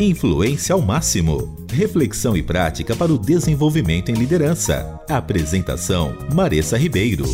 Influência ao máximo. Reflexão e prática para o desenvolvimento em liderança. Apresentação: Maressa Ribeiro.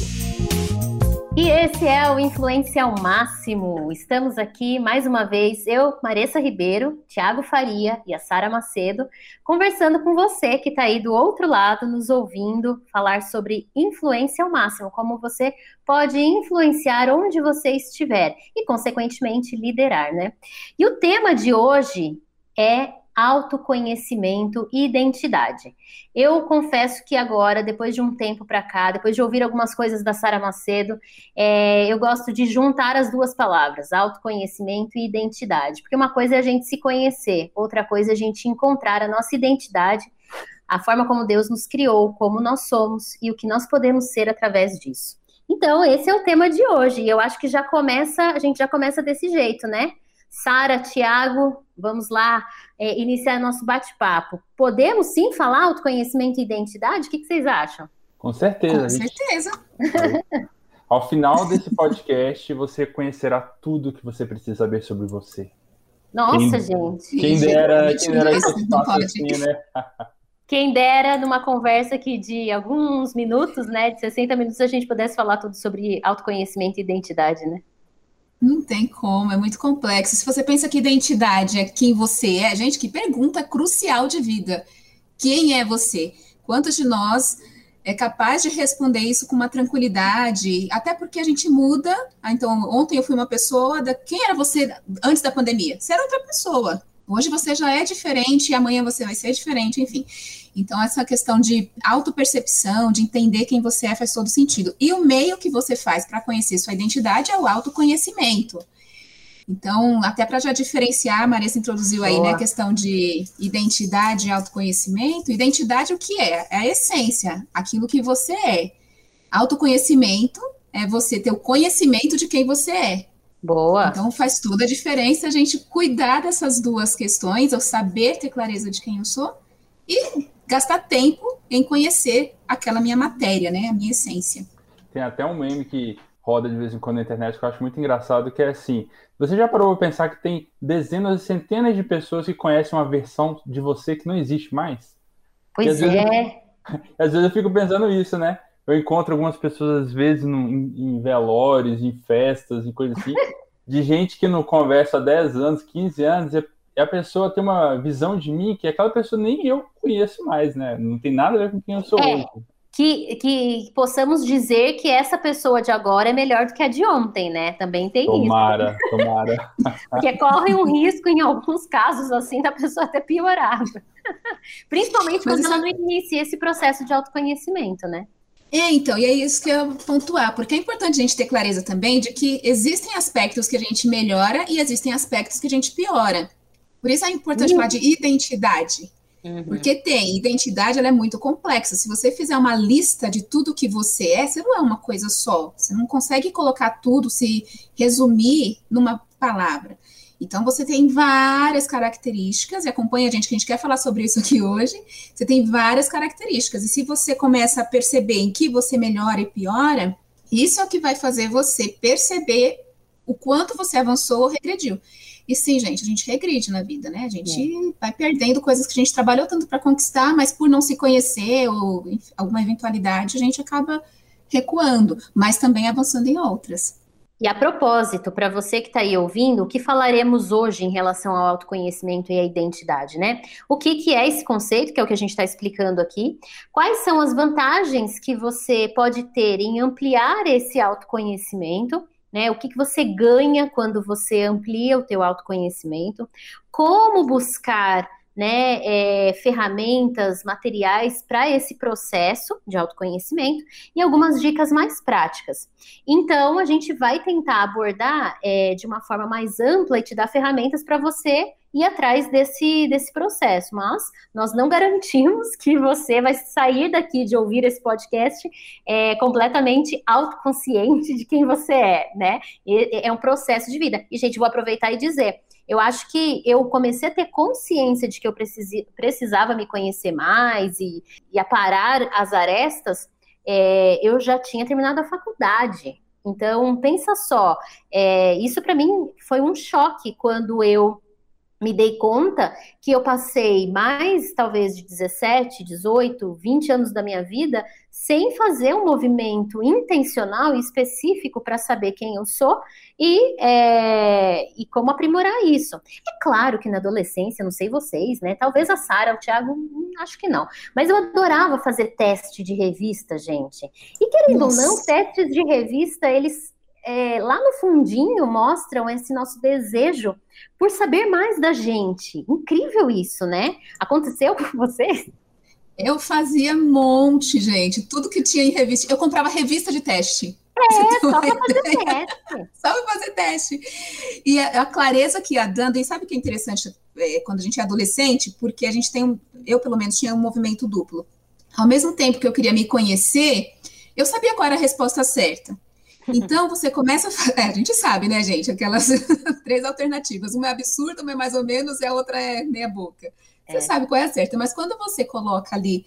E esse é o Influência ao Máximo. Estamos aqui mais uma vez, eu, Maressa Ribeiro, Tiago Faria e a Sara Macedo, conversando com você que está aí do outro lado, nos ouvindo falar sobre influência ao máximo, como você pode influenciar onde você estiver e, consequentemente, liderar, né? E o tema de hoje é autoconhecimento e identidade. Eu confesso que agora, depois de um tempo para cá, depois de ouvir algumas coisas da Sara Macedo, é, eu gosto de juntar as duas palavras, autoconhecimento e identidade, porque uma coisa é a gente se conhecer, outra coisa é a gente encontrar a nossa identidade, a forma como Deus nos criou, como nós somos e o que nós podemos ser através disso. Então, esse é o tema de hoje, e eu acho que já começa, a gente já começa desse jeito, né? Sara, Tiago, vamos lá é, iniciar nosso bate-papo. Podemos sim falar autoconhecimento e identidade? O que, que vocês acham? Com certeza. Com certeza. Ao final desse podcast, você conhecerá tudo que você precisa saber sobre você. Nossa, quem, gente. Quem dera, quem dera isso assim, né? Quem dera numa conversa que de alguns minutos, né, de 60 minutos, a gente pudesse falar tudo sobre autoconhecimento e identidade, né? Não tem como, é muito complexo. Se você pensa que identidade é quem você é, gente, que pergunta crucial de vida. Quem é você? Quantos de nós é capaz de responder isso com uma tranquilidade? Até porque a gente muda. Ah, então, ontem eu fui uma pessoa. Da... Quem era você antes da pandemia? Você era outra pessoa. Hoje você já é diferente e amanhã você vai ser diferente, enfim. Então, essa questão de autopercepção, de entender quem você é, faz todo sentido. E o meio que você faz para conhecer sua identidade é o autoconhecimento. Então, até para já diferenciar, a Maria se introduziu aí, né, a questão de identidade e autoconhecimento. Identidade, o que é? É a essência, aquilo que você é. Autoconhecimento é você ter o conhecimento de quem você é. Boa. Então faz toda a diferença a gente cuidar dessas duas questões, eu saber ter clareza de quem eu sou e gastar tempo em conhecer aquela minha matéria, né, a minha essência. Tem até um meme que roda de vez em quando na internet que eu acho muito engraçado, que é assim, você já parou para pensar que tem dezenas e centenas de pessoas que conhecem uma versão de você que não existe mais? Pois às é. Vezes, às vezes eu fico pensando isso, né? Eu encontro algumas pessoas, às vezes, no, em, em, velórios, em festas, em coisas assim, de gente que não conversa há 10 anos, 15 anos, e a pessoa tem uma visão de mim que aquela pessoa nem eu conheço mais, né? Não tem nada a ver com quem eu sou é, hoje. Que, que possamos dizer que essa pessoa de agora é melhor do que a de ontem, né? Também tem tomara, isso. Tomara, tomara. Porque corre um risco, em alguns casos, assim, da pessoa até piorar. Principalmente quando isso... ela não inicia esse processo de autoconhecimento, né? É, então, e é isso que eu pontuar, porque é importante a gente ter clareza também de que existem aspectos que a gente melhora e existem aspectos que a gente piora. Por isso é importante uhum. falar de identidade. Uhum. Porque tem, identidade ela é muito complexa. Se você fizer uma lista de tudo que você é, você não é uma coisa só. Você não consegue colocar tudo, se resumir numa palavra. Então, você tem várias características, e acompanha a gente que a gente quer falar sobre isso aqui hoje. Você tem várias características, e se você começa a perceber em que você melhora e piora, isso é o que vai fazer você perceber o quanto você avançou ou regrediu. E sim, gente, a gente regride na vida, né? A gente é. vai perdendo coisas que a gente trabalhou tanto para conquistar, mas por não se conhecer ou alguma eventualidade, a gente acaba recuando, mas também avançando em outras. E a propósito, para você que está aí ouvindo, o que falaremos hoje em relação ao autoconhecimento e à identidade, né? O que, que é esse conceito, que é o que a gente está explicando aqui? Quais são as vantagens que você pode ter em ampliar esse autoconhecimento? Né, o que, que você ganha quando você amplia o teu autoconhecimento? Como buscar né, é, ferramentas, materiais para esse processo de autoconhecimento e algumas dicas mais práticas. Então, a gente vai tentar abordar é, de uma forma mais ampla e te dar ferramentas para você ir atrás desse, desse processo, mas nós não garantimos que você vai sair daqui de ouvir esse podcast é, completamente autoconsciente de quem você é, né? é um processo de vida. E, gente, vou aproveitar e dizer, eu acho que eu comecei a ter consciência de que eu precisi, precisava me conhecer mais e, e aparar as arestas, é, eu já tinha terminado a faculdade. Então, pensa só, é, isso para mim foi um choque quando eu me dei conta que eu passei mais, talvez, de 17, 18, 20 anos da minha vida sem fazer um movimento intencional e específico para saber quem eu sou e, é, e como aprimorar isso. É claro que na adolescência, não sei vocês, né? Talvez a Sara, o Thiago, hum, acho que não. Mas eu adorava fazer teste de revista, gente. E querendo Nossa. ou não, testes de revista, eles é, lá no fundinho mostram esse nosso desejo por saber mais da gente. Incrível isso, né? Aconteceu com vocês? Eu fazia um monte, gente. Tudo que tinha em revista. Eu comprava revista de teste. É, só para fazer teste. Só para fazer teste. E a, a, clareza que ia dando, e sabe o que é interessante é, quando a gente é adolescente? Porque a gente tem um, eu pelo menos tinha um movimento duplo. Ao mesmo tempo que eu queria me conhecer, eu sabia qual era a resposta certa. Então você começa a. É, a gente sabe, né, gente? Aquelas três alternativas. Uma é absurda, uma é mais ou menos, e a outra é meia-boca. Você é. sabe qual é a certa, mas quando você coloca ali,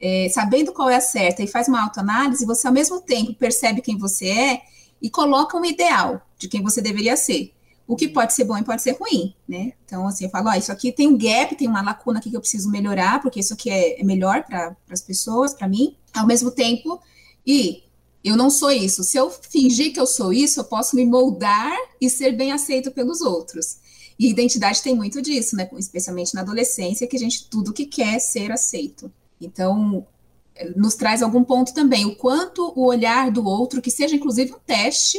é, sabendo qual é a certa, e faz uma autoanálise, você ao mesmo tempo percebe quem você é e coloca um ideal de quem você deveria ser. O que pode ser bom e pode ser ruim, né? Então, assim, eu falo, ó, isso aqui tem um gap, tem uma lacuna aqui que eu preciso melhorar, porque isso aqui é, é melhor para as pessoas, para mim. Ao mesmo tempo, e eu não sou isso. Se eu fingir que eu sou isso, eu posso me moldar e ser bem aceito pelos outros. E identidade tem muito disso, né? Especialmente na adolescência, que a gente tudo que quer é ser aceito. Então, nos traz algum ponto também, o quanto o olhar do outro, que seja inclusive um teste,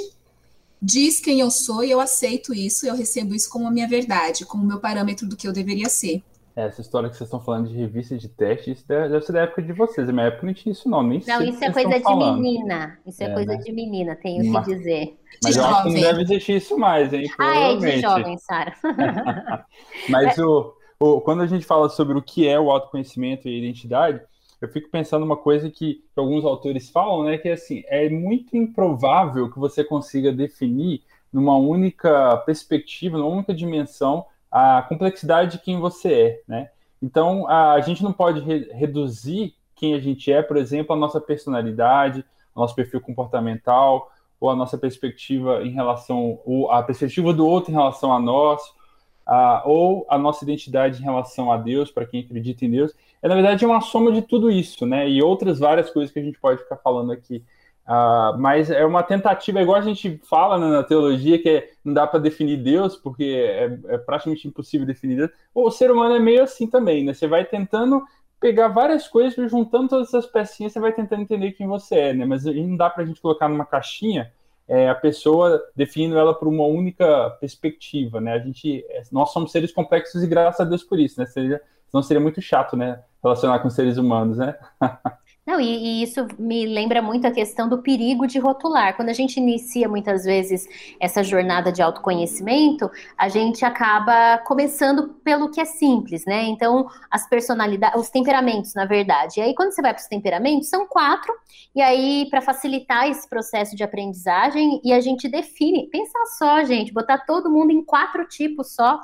diz quem eu sou e eu aceito isso, eu recebo isso como a minha verdade, como o meu parâmetro do que eu deveria ser. Essa história que vocês estão falando de revista de teste, isso deve ser da época de vocês. Na minha época não tinha isso, não. Nem não, isso é coisa de falando. menina. Isso é, é coisa né? de menina, tenho mas, que dizer. Mas de eu jovem. acho que não deve existir isso mais, hein? Ah, é de jovem, Sara. mas é. o, o, quando a gente fala sobre o que é o autoconhecimento e a identidade, eu fico pensando uma coisa que alguns autores falam, né? Que é assim, é muito improvável que você consiga definir numa única perspectiva, numa única dimensão, a complexidade de quem você é, né? Então, a, gente não pode re reduzir quem a gente é, por exemplo, a nossa personalidade, nosso perfil comportamental, ou a nossa perspectiva em relação, ou a perspectiva do outro em relação a nós, a, ou a nossa identidade em relação a Deus, para quem acredita em Deus. É, na verdade, é uma soma de tudo isso, né? E outras várias coisas que a gente pode ficar falando aqui Uh, mas é uma tentativa, igual a gente fala né, na teologia, que é, não dá para definir Deus, porque é, é, praticamente impossível definir Deus. O ser humano é meio assim também, né? Você vai tentando pegar várias coisas, juntando todas essas pecinhas, você vai tentando entender quem você é, né? Mas não dá para a gente colocar numa caixinha é, a pessoa definindo ela por uma única perspectiva, né? A gente, é, nós somos seres complexos e graças a Deus por isso, né? Seria, senão seria muito chato, né? Relacionar com seres humanos, né? Não, e, e, isso me lembra muito a questão do perigo de rotular. Quando a gente inicia muitas vezes essa jornada de autoconhecimento, a gente acaba começando pelo que é simples, né? Então, as personalidades, os temperamentos, na verdade. E aí, quando você vai para os temperamentos, são quatro, e aí, para facilitar esse processo de aprendizagem, e a gente define, pensa só, gente, botar todo mundo em quatro tipos só.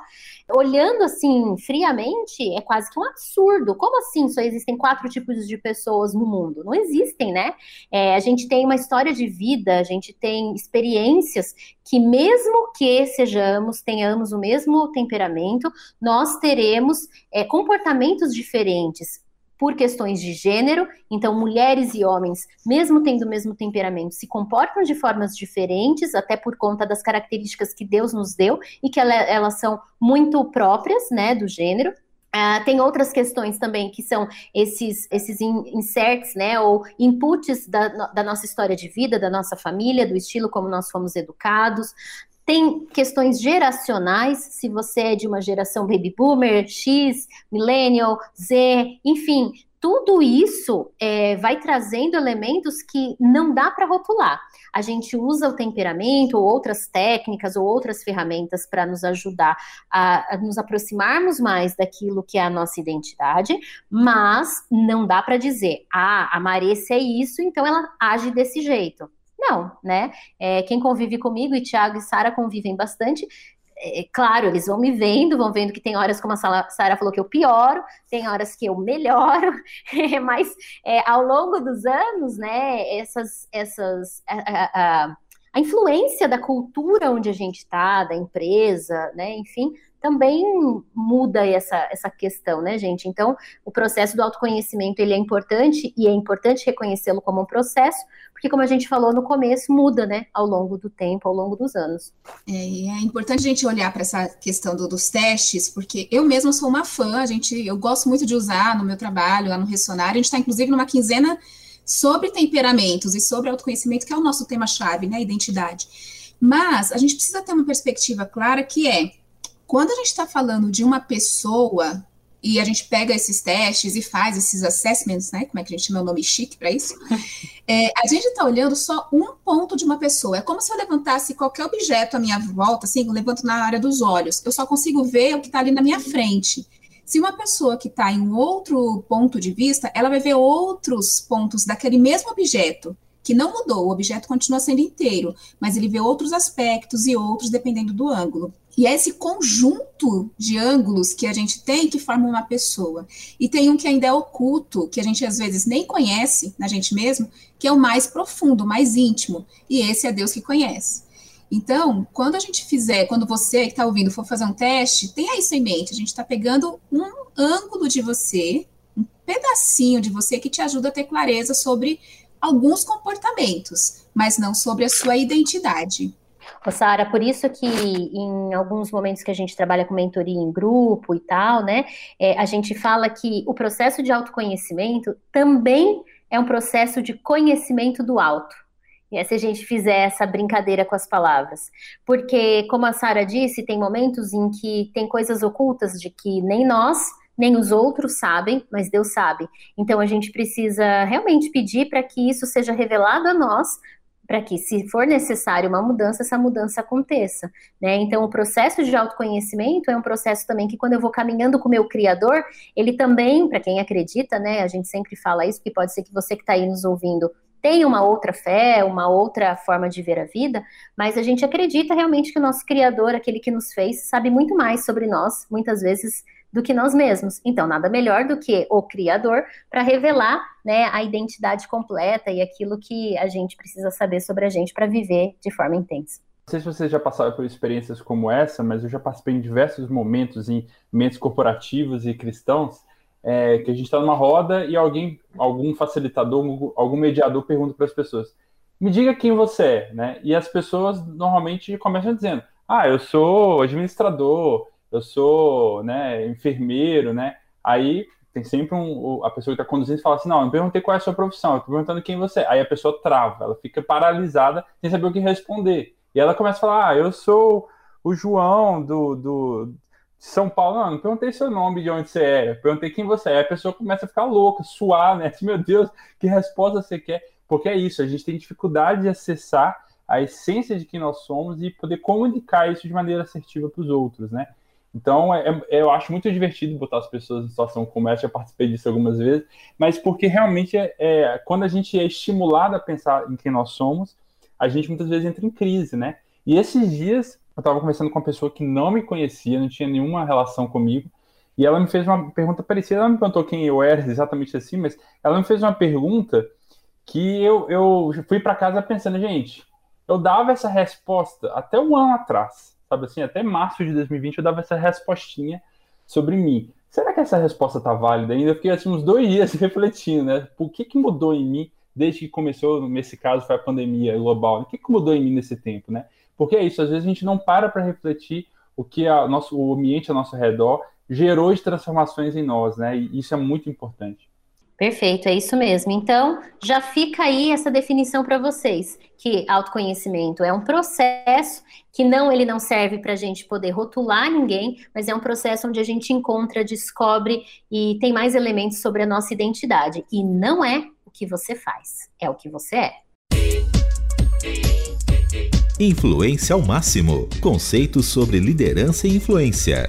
Olhando assim, friamente, é quase que um absurdo. Como assim só existem quatro tipos de pessoas no mundo? Não existem, né? É, a gente tem uma história de vida, a gente tem experiências que, mesmo que sejamos, tenhamos o mesmo temperamento, nós teremos é, comportamentos diferentes por questões de gênero, então mulheres e homens, mesmo tendo o mesmo temperamento, se comportam de formas diferentes, até por conta das características que Deus nos deu e que ela, elas são muito próprias, né, do gênero. Uh, tem outras questões também que são esses, esses inserts, né, ou inputs da, da nossa história de vida, da nossa família, do estilo como nós fomos educados. Tem questões geracionais, se você é de uma geração baby boomer, X, millennial, Z, enfim, tudo isso é, vai trazendo elementos que não dá para rotular. A gente usa o temperamento ou outras técnicas ou outras ferramentas para nos ajudar a, a, nos aproximarmos mais daquilo que é a nossa identidade, mas não dá para dizer, ah, a Marissa é isso, então ela age desse jeito. Não, né? É, quem convive comigo, e Tiago e Sara convivem bastante, é, claro, eles vão me vendo, vão vendo que tem horas, como a Sara falou, que eu pioro, tem horas que eu melhoro, mas é, ao longo dos anos, né, essas, essas a, a, a influência da cultura onde a gente está, da empresa, né? Enfim, também muda essa, essa questão, né, gente? Então, o processo do autoconhecimento, ele é importante, e é importante reconhecê-lo como um processo, porque, como a gente falou no começo, muda, né, ao longo do tempo, ao longo dos anos. É, é importante a gente olhar para essa questão do, dos testes, porque eu mesma sou uma fã, a gente, eu gosto muito de usar no meu trabalho, lá no Ressonar, a gente está, inclusive, numa quinzena sobre temperamentos e sobre autoconhecimento, que é o nosso tema-chave, né, identidade. Mas a gente precisa ter uma perspectiva clara que é quando a gente está falando de uma pessoa e a gente pega esses testes e faz esses assessments, né? Como é que a gente chama o nome chique para isso? É, a gente está olhando só um ponto de uma pessoa. É como se eu levantasse qualquer objeto à minha volta, assim, eu levanto na área dos olhos. Eu só consigo ver o que está ali na minha frente. Se uma pessoa que está em um outro ponto de vista, ela vai ver outros pontos daquele mesmo objeto que não mudou, o objeto continua sendo inteiro, mas ele vê outros aspectos e outros dependendo do ângulo. E é esse conjunto de ângulos que a gente tem que forma uma pessoa. E tem um que ainda é oculto, que a gente às vezes nem conhece na gente mesmo, que é o mais profundo, o mais íntimo. E esse é Deus que conhece. Então, quando a gente fizer, quando você que está ouvindo for fazer um teste, tenha isso em mente. A gente está pegando um ângulo de você, um pedacinho de você que te ajuda a ter clareza sobre alguns comportamentos, mas não sobre a sua identidade. Sara, por isso que em alguns momentos que a gente trabalha com mentoria em grupo e tal, né, é, a gente fala que o processo de autoconhecimento também é um processo de conhecimento do alto. E se a gente fizer essa brincadeira com as palavras. Porque, como a Sara disse, tem momentos em que tem coisas ocultas de que nem nós nem os outros sabem, mas Deus sabe. Então a gente precisa realmente pedir para que isso seja revelado a nós, para que, se for necessário uma mudança, essa mudança aconteça. Né? Então, o processo de autoconhecimento é um processo também que, quando eu vou caminhando com o meu Criador, ele também, para quem acredita, né, a gente sempre fala isso, porque pode ser que você que está aí nos ouvindo tem uma outra fé, uma outra forma de ver a vida, mas a gente acredita realmente que o nosso Criador, aquele que nos fez, sabe muito mais sobre nós, muitas vezes do que nós mesmos. Então, nada melhor do que o Criador para revelar né, a identidade completa e aquilo que a gente precisa saber sobre a gente para viver de forma intensa. Não sei se vocês já passaram por experiências como essa, mas eu já participei em diversos momentos em ambientes corporativos e cristãos é, que a gente está numa roda e alguém, algum facilitador, algum mediador pergunta para as pessoas: me diga quem você é, né? E as pessoas normalmente começam dizendo: ah, eu sou administrador, eu sou né, enfermeiro, né? Aí tem sempre um, a pessoa que está conduzindo fala assim, não, eu perguntei qual é a sua profissão, eu estou perguntando quem você é. Aí a pessoa trava, ela fica paralisada sem saber o que responder. E ela começa a falar, ah, eu sou o João do, do São Paulo. Não, não perguntei seu nome, de onde você é, perguntei quem você é. A pessoa começa a ficar louca, suar, né? Assim, meu Deus, que resposta você quer? Porque é isso, a gente tem dificuldade de acessar a essência de quem nós somos e poder comunicar isso de maneira assertiva para os outros, né? Então, é, é, eu acho muito divertido botar as pessoas em situação como essa, já participei disso algumas vezes, mas porque realmente é, é, quando a gente é estimulado a pensar em quem nós somos, a gente muitas vezes entra em crise, né? E esses dias eu estava conversando com uma pessoa que não me conhecia, não tinha nenhuma relação comigo, e ela me fez uma pergunta parecida, ela me perguntou quem eu era exatamente assim, mas ela me fez uma pergunta que eu, eu fui para casa pensando, gente, eu dava essa resposta até um ano atrás sabe assim, até março de 2020 eu dava essa respostinha sobre mim. Será que essa resposta tá válida ainda? Eu fiquei assim uns dois dias refletindo, né? Por que que mudou em mim desde que começou, nesse caso foi a pandemia global? O que que mudou em mim nesse tempo, né? Porque é isso, às vezes a gente não para para refletir o que a nosso, o ambiente ao nosso redor gerou de transformações em nós, né? E isso é muito importante. Perfeito, é isso mesmo. Então, já fica aí essa definição para vocês, que autoconhecimento é um processo que não ele não serve para a gente poder rotular ninguém, mas é um processo onde a gente encontra, descobre e tem mais elementos sobre a nossa identidade. E não é o que você faz, é o que você é. Influência ao máximo. Conceitos sobre liderança e influência.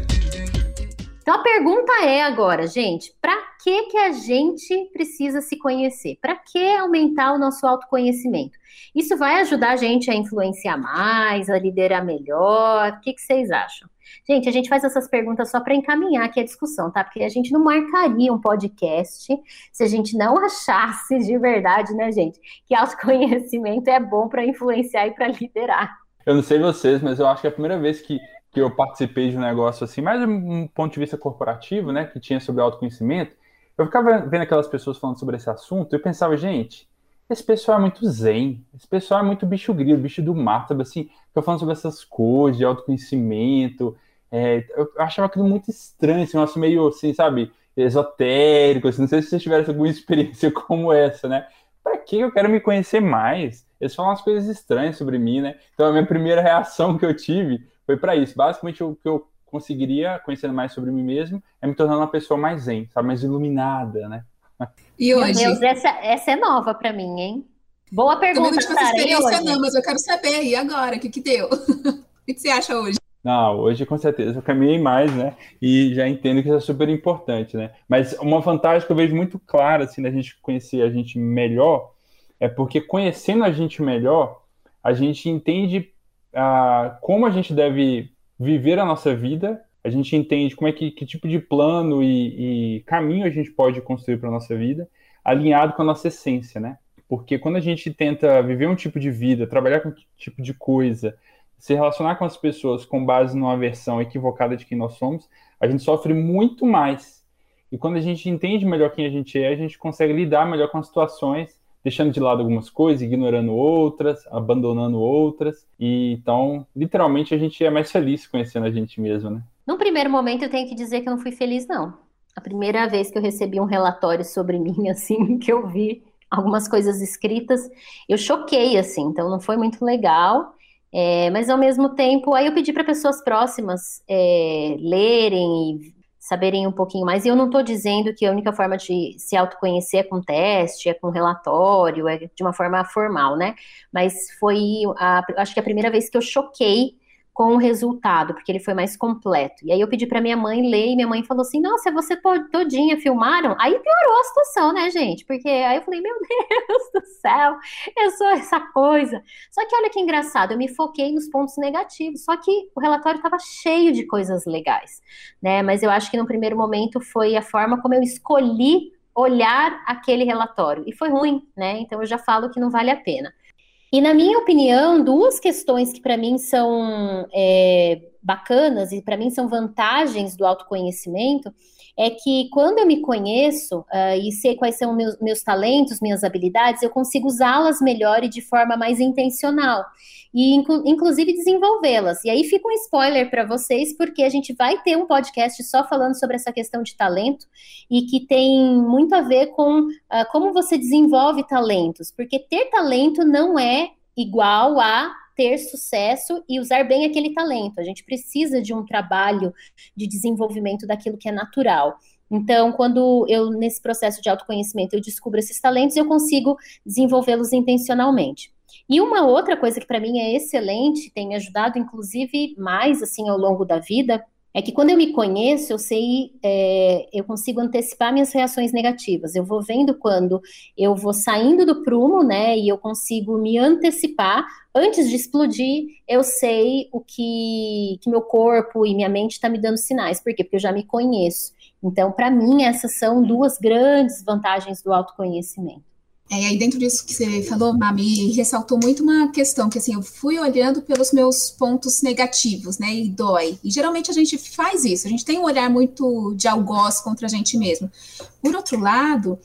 Então a pergunta é agora, gente, para que que a gente precisa se conhecer? Para que aumentar o nosso autoconhecimento? Isso vai ajudar a gente a influenciar mais, a liderar melhor? O que, que vocês acham? Gente, a gente faz essas perguntas só para encaminhar aqui a discussão, tá? Porque a gente não marcaria um podcast se a gente não achasse de verdade, né, gente, que autoconhecimento é bom para influenciar e para liderar. Eu não sei vocês, mas eu acho que é a primeira vez que, que eu participei de um negócio assim, mais um ponto de vista corporativo, né, que tinha sobre autoconhecimento, eu ficava vendo aquelas pessoas falando sobre esse assunto, eu pensava, gente, esse pessoal é muito zen, esse pessoal é muito bicho grilo, bicho do mar, sabe assim? Falando sobre essas coisas de autoconhecimento. É, eu achava aquilo muito estranho, assim, um negócio meio assim, sabe, esotérico. Assim, não sei se vocês tiveram alguma experiência como essa, né? Para que eu quero me conhecer mais? Eles falam umas coisas estranhas sobre mim, né? Então a minha primeira reação que eu tive foi para isso. Basicamente, o que eu conseguiria, conhecendo mais sobre mim mesmo, é me tornar uma pessoa mais zen, sabe? Mais iluminada, né? E hoje? Meu Deus, essa, essa é nova para mim, hein? Boa pergunta, Também não tive essa experiência não, mas eu quero saber, e agora? O que que deu? o que, que você acha hoje? Não, hoje com certeza eu caminhei mais, né? E já entendo que isso é super importante, né? Mas uma vantagem que eu vejo muito clara, assim, da gente conhecer a gente melhor, é porque conhecendo a gente melhor, a gente entende ah, como a gente deve viver a nossa vida a gente entende como é que, que tipo de plano e, e caminho a gente pode construir para a nossa vida, alinhado com a nossa essência, né? Porque quando a gente tenta viver um tipo de vida, trabalhar com um tipo de coisa, se relacionar com as pessoas com base numa versão equivocada de quem nós somos, a gente sofre muito mais. E quando a gente entende melhor quem a gente é, a gente consegue lidar melhor com as situações deixando de lado algumas coisas, ignorando outras, abandonando outras. E então, literalmente, a gente é mais feliz conhecendo a gente mesmo, né? Num primeiro momento, eu tenho que dizer que eu não fui feliz, não. A primeira vez que eu recebi um relatório sobre mim, assim, que eu vi algumas coisas escritas, eu choquei, assim, então não foi muito legal. É, mas ao mesmo tempo, aí eu pedi para pessoas próximas é, lerem e saberem um pouquinho mais. E eu não estou dizendo que a única forma de se autoconhecer é com teste, é com relatório, é de uma forma formal, né? Mas foi, a, acho que a primeira vez que eu choquei com o resultado, porque ele foi mais completo. E aí eu pedi para minha mãe ler e minha mãe falou assim: "Nossa, você todinha filmaram?". Aí piorou a situação, né, gente? Porque aí eu falei: "Meu Deus do céu, eu sou essa coisa". Só que olha que engraçado, eu me foquei nos pontos negativos, só que o relatório estava cheio de coisas legais, né? Mas eu acho que no primeiro momento foi a forma como eu escolhi olhar aquele relatório e foi ruim, né? Então eu já falo que não vale a pena. E na minha opinião, duas questões que para mim são é, bacanas e para mim são vantagens do autoconhecimento é que quando eu me conheço uh, e sei quais são meus, meus talentos, minhas habilidades, eu consigo usá-las melhor e de forma mais intencional e inclu inclusive desenvolvê-las. E aí fica um spoiler para vocês, porque a gente vai ter um podcast só falando sobre essa questão de talento e que tem muito a ver com uh, como você desenvolve talentos, porque ter talento não é igual a ter sucesso e usar bem aquele talento. A gente precisa de um trabalho de desenvolvimento daquilo que é natural. Então, quando eu, nesse processo de autoconhecimento, eu descubro esses talentos, eu consigo desenvolvê-los intencionalmente. E uma outra coisa que para mim é excelente, tem me ajudado, inclusive, mais assim ao longo da vida, é que quando eu me conheço, eu sei, é, eu consigo antecipar minhas reações negativas. Eu vou vendo quando eu vou saindo do prumo, né? E eu consigo me antecipar. Antes de explodir, eu sei o que, que meu corpo e minha mente está me dando sinais. Por quê? Porque eu já me conheço. Então, para mim, essas são duas grandes vantagens do autoconhecimento. É, aí dentro disso que você falou, Mami, ressaltou muito uma questão que assim, eu fui olhando pelos meus pontos negativos, né, e dói. E geralmente a gente faz isso, a gente tem um olhar muito de algoz contra a gente mesmo. Por outro lado,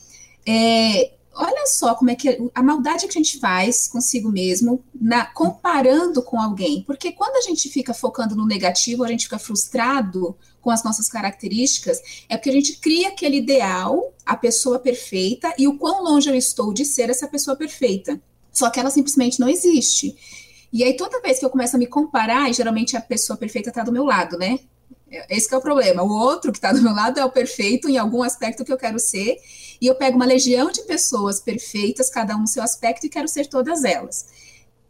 é, olha só como é que a maldade que a gente faz consigo mesmo, na, comparando com alguém. Porque quando a gente fica focando no negativo, a gente fica frustrado com as nossas características, é porque a gente cria aquele ideal, a pessoa perfeita, e o quão longe eu estou de ser essa pessoa perfeita. Só que ela simplesmente não existe. E aí, toda vez que eu começo a me comparar, e geralmente a pessoa perfeita está do meu lado, né? Esse é o problema. O outro que está do meu lado é o perfeito em algum aspecto que eu quero ser, e eu pego uma legião de pessoas perfeitas, cada um no seu aspecto, e quero ser todas elas.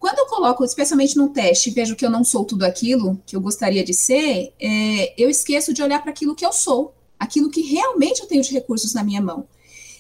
Quando eu coloco, especialmente num teste, e vejo que eu não sou tudo aquilo que eu gostaria de ser, é, eu esqueço de olhar para aquilo que eu sou, aquilo que realmente eu tenho de recursos na minha mão.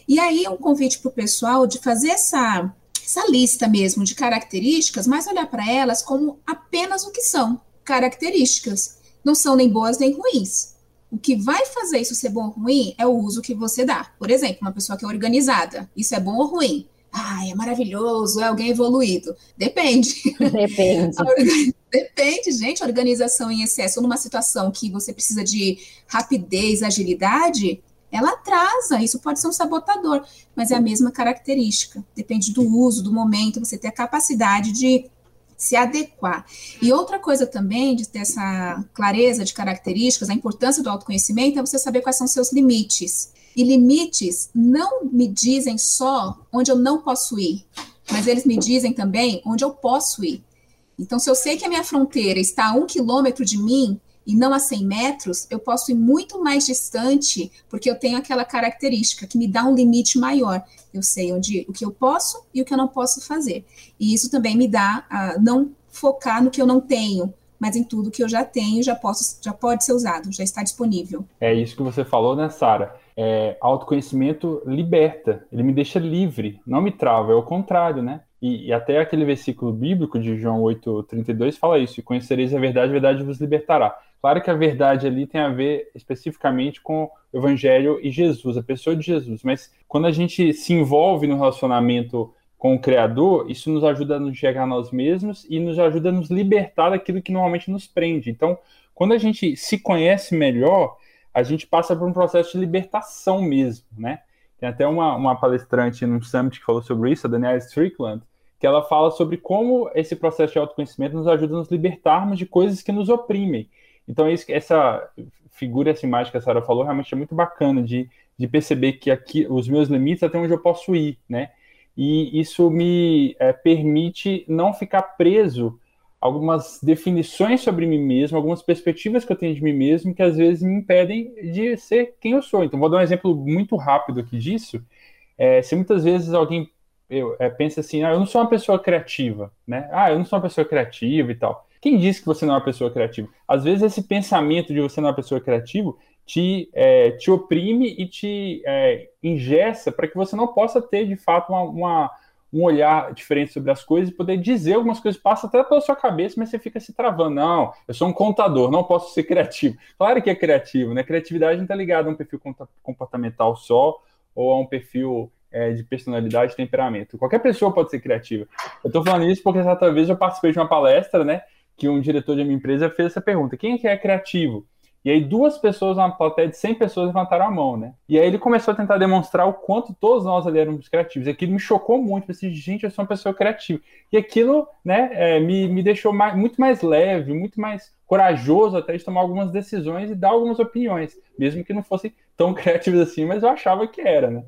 E aí, um convite para o pessoal de fazer essa, essa lista mesmo de características, mas olhar para elas como apenas o que são características não são nem boas nem ruins. O que vai fazer isso ser bom ou ruim é o uso que você dá. Por exemplo, uma pessoa que é organizada, isso é bom ou ruim? Ah, é maravilhoso, é alguém evoluído. Depende. Depende. Depende, gente. Organização em excesso numa situação que você precisa de rapidez, agilidade, ela atrasa. Isso pode ser um sabotador, mas é a mesma característica. Depende do uso, do momento, você ter a capacidade de se adequar. E outra coisa também de ter essa clareza de características, a importância do autoconhecimento é você saber quais são seus limites. E limites não me dizem só onde eu não posso ir, mas eles me dizem também onde eu posso ir. Então, se eu sei que a minha fronteira está a um quilômetro de mim, e não a 100 metros, eu posso ir muito mais distante, porque eu tenho aquela característica que me dá um limite maior. Eu sei onde o que eu posso e o que eu não posso fazer. E isso também me dá a não focar no que eu não tenho, mas em tudo que eu já tenho, já posso, já pode ser usado, já está disponível. É isso que você falou, né, Sara? É, autoconhecimento liberta, ele me deixa livre, não me trava, é o contrário, né? E, e, até aquele versículo bíblico de João 8,32 fala isso: e conhecereis a verdade, a verdade vos libertará. Claro que a verdade ali tem a ver especificamente com o Evangelho e Jesus, a pessoa de Jesus, mas quando a gente se envolve no relacionamento com o Criador, isso nos ajuda a nos chegar a nós mesmos e nos ajuda a nos libertar daquilo que normalmente nos prende. Então, quando a gente se conhece melhor, a gente passa por um processo de libertação mesmo, né? Tem até uma, uma palestrante no Summit que falou sobre isso, a Daniela Strickland, que ela fala sobre como esse processo de autoconhecimento nos ajuda a nos libertarmos de coisas que nos oprimem. Então, isso, essa figura, essa imagem que a Sara falou, realmente é muito bacana de, de perceber que aqui os meus limites até onde eu posso ir, né? E isso me é, permite não ficar preso algumas definições sobre mim mesmo, algumas perspectivas que eu tenho de mim mesmo que às vezes me impedem de ser quem eu sou. Então, vou dar um exemplo muito rápido aqui disso. É, se muitas vezes alguém eu, é, pensa assim, ah, eu não sou uma pessoa criativa, né? Ah, eu não sou uma pessoa criativa e tal. Quem disse que você não é uma pessoa criativa? Às vezes esse pensamento de você não é uma pessoa criativa te, é, te oprime e te é, ingessa para que você não possa ter, de fato, uma, uma, um olhar diferente sobre as coisas e poder dizer algumas coisas, passa até pela sua cabeça, mas você fica se travando. Não, eu sou um contador, não posso ser criativo. Claro que é criativo, né? Criatividade não está ligada a um perfil comportamental só ou a um perfil é, de personalidade e temperamento. Qualquer pessoa pode ser criativa. Eu estou falando isso porque certa vez eu participei de uma palestra, né? que um diretor de uma empresa fez essa pergunta: quem é que é criativo? E aí duas pessoas, uma plateia de 100 pessoas levantaram a mão, né? E aí ele começou a tentar demonstrar o quanto todos nós ali éramos criativos. E aquilo me chocou muito, pensei, gente, eu sou uma pessoa criativa. E aquilo, né, é, me, me deixou mais, muito mais leve, muito mais corajoso até de tomar algumas decisões e dar algumas opiniões, mesmo que não fossem tão criativos assim, mas eu achava que era, né?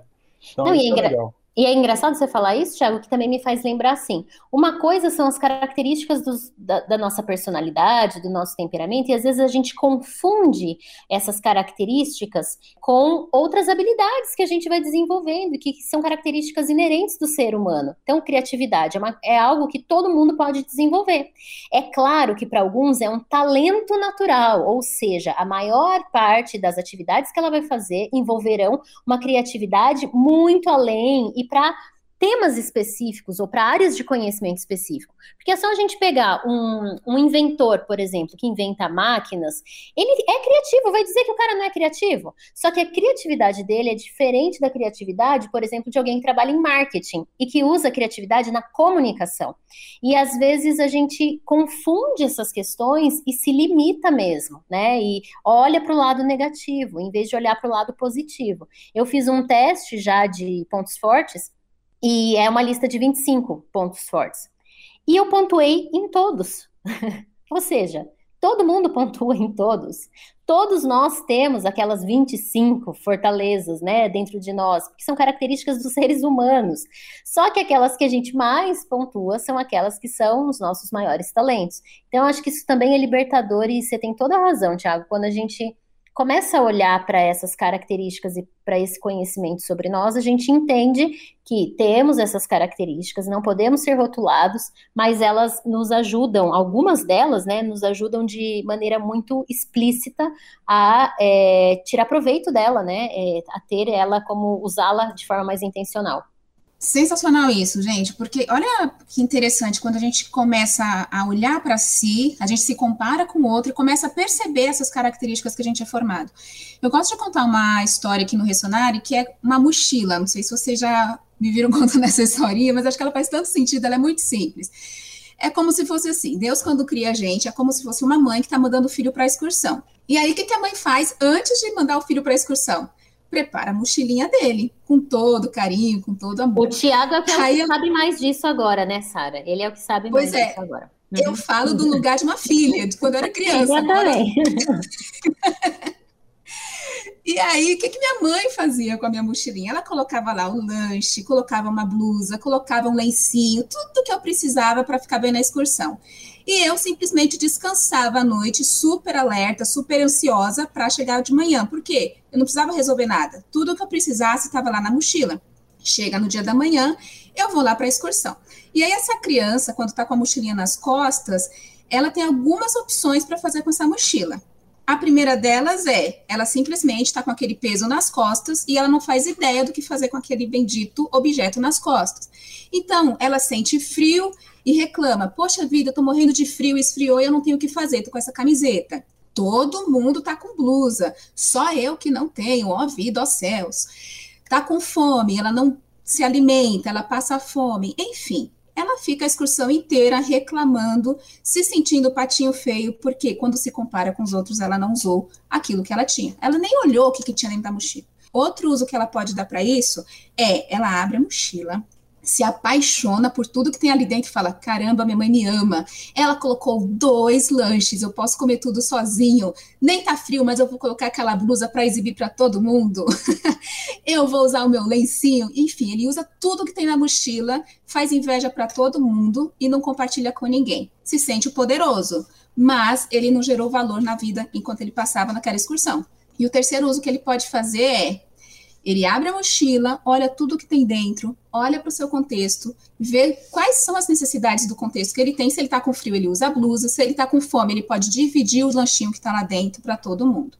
Então, não, isso é legal. E é engraçado você falar isso, Thiago, que também me faz lembrar assim: uma coisa são as características dos, da, da, nossa personalidade, do nosso temperamento, e às vezes a gente confunde essas características com outras habilidades que a gente vai desenvolvendo, que são características inerentes do ser humano. Então, criatividade é, uma, é algo que todo mundo pode desenvolver. É claro que para alguns é um talento natural, ou seja, a maior parte das atividades que ela vai fazer envolverão uma criatividade muito além para temas específicos ou para áreas de conhecimento específico. Porque é só a gente pegar um, um, inventor, por exemplo, que inventa máquinas, ele é criativo, vai dizer que o cara não é criativo. Só que a criatividade dele é diferente da criatividade, por exemplo, de alguém que trabalha em marketing e que usa a criatividade na comunicação. E às vezes a gente confunde essas questões e se limita mesmo, né? E olha para o lado negativo, em vez de olhar para o lado positivo. Eu fiz um teste já de pontos fortes e é uma lista de 25 pontos fortes. E eu pontuei em todos. Ou seja, todo mundo pontua em todos. Todos nós temos aquelas 25 fortalezas, né, dentro de nós, que são características dos seres humanos. Só que aquelas que a gente mais pontua são aquelas que são os nossos maiores talentos. Então, acho que isso também é libertador e você tem toda a razão, Tiago, quando a gente começa a olhar para essas características e para esse conhecimento sobre nós, a gente entende que temos essas características, não podemos ser rotulados, mas elas nos ajudam, algumas delas, né, nos ajudam de maneira muito explícita a é, tirar proveito dela, né, é, a ter ela como usá-la de forma mais intencional. Sensacional isso, gente, porque olha que interessante quando a gente começa a olhar para si, a gente se compara com o outro e começa a perceber essas características que a gente é formado. Eu gosto de contar uma história aqui no Ressonário que é uma mochila. Não sei se vocês já me viram contando essa historinha, mas acho que ela faz tanto sentido, ela é muito simples. É como se fosse assim: Deus, quando cria a gente, é como se fosse uma mãe que está mandando o filho para a excursão. E aí, o que, que a mãe faz antes de mandar o filho para a excursão? Prepara a mochilinha dele, com todo carinho, com todo amor. O Tiago é o que Aí, sabe mais disso agora, né, Sara? Ele é o que sabe mais é, disso agora. Eu uhum. falo do lugar de uma filha, de quando eu era criança. Também. E aí, o que, que minha mãe fazia com a minha mochilinha? Ela colocava lá um lanche, colocava uma blusa, colocava um lencinho, tudo que eu precisava para ficar bem na excursão. E eu simplesmente descansava à noite, super alerta, super ansiosa para chegar de manhã. Por quê? Eu não precisava resolver nada. Tudo que eu precisasse estava lá na mochila. Chega no dia da manhã, eu vou lá para a excursão. E aí, essa criança, quando está com a mochilinha nas costas, ela tem algumas opções para fazer com essa mochila. A primeira delas é, ela simplesmente está com aquele peso nas costas e ela não faz ideia do que fazer com aquele bendito objeto nas costas. Então, ela sente frio e reclama: Poxa vida, eu tô morrendo de frio, esfriou e eu não tenho o que fazer, tô com essa camiseta. Todo mundo tá com blusa, só eu que não tenho, ó vida, ó céus. Tá com fome, ela não se alimenta, ela passa fome, enfim ela fica a excursão inteira reclamando, se sentindo patinho feio, porque quando se compara com os outros, ela não usou aquilo que ela tinha. Ela nem olhou o que, que tinha dentro da mochila. Outro uso que ela pode dar para isso é ela abre a mochila, se apaixona por tudo que tem ali dentro e fala: caramba, minha mãe me ama. Ela colocou dois lanches, eu posso comer tudo sozinho. Nem tá frio, mas eu vou colocar aquela blusa para exibir para todo mundo. eu vou usar o meu lencinho. Enfim, ele usa tudo que tem na mochila, faz inveja para todo mundo e não compartilha com ninguém. Se sente poderoso, mas ele não gerou valor na vida enquanto ele passava naquela excursão. E o terceiro uso que ele pode fazer é ele abre a mochila, olha tudo que tem dentro, olha para o seu contexto, vê quais são as necessidades do contexto que ele tem. Se ele está com frio, ele usa blusa. Se ele está com fome, ele pode dividir o lanchinho que está lá dentro para todo mundo.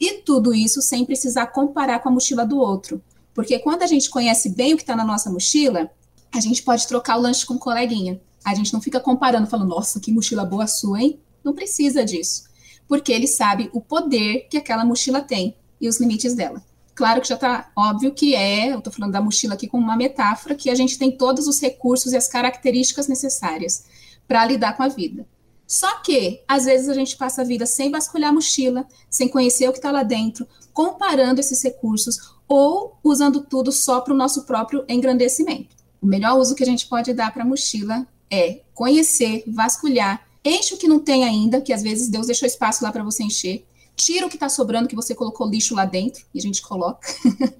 E tudo isso sem precisar comparar com a mochila do outro. Porque quando a gente conhece bem o que está na nossa mochila, a gente pode trocar o lanche com um coleguinha. A gente não fica comparando, falando, nossa, que mochila boa sua, hein? Não precisa disso. Porque ele sabe o poder que aquela mochila tem e os limites dela. Claro que já está óbvio que é, eu estou falando da mochila aqui como uma metáfora, que a gente tem todos os recursos e as características necessárias para lidar com a vida. Só que, às vezes, a gente passa a vida sem vasculhar a mochila, sem conhecer o que está lá dentro, comparando esses recursos ou usando tudo só para o nosso próprio engrandecimento. O melhor uso que a gente pode dar para a mochila é conhecer, vasculhar, enche o que não tem ainda, que às vezes Deus deixou espaço lá para você encher, tira o que está sobrando, que você colocou lixo lá dentro, e a gente coloca,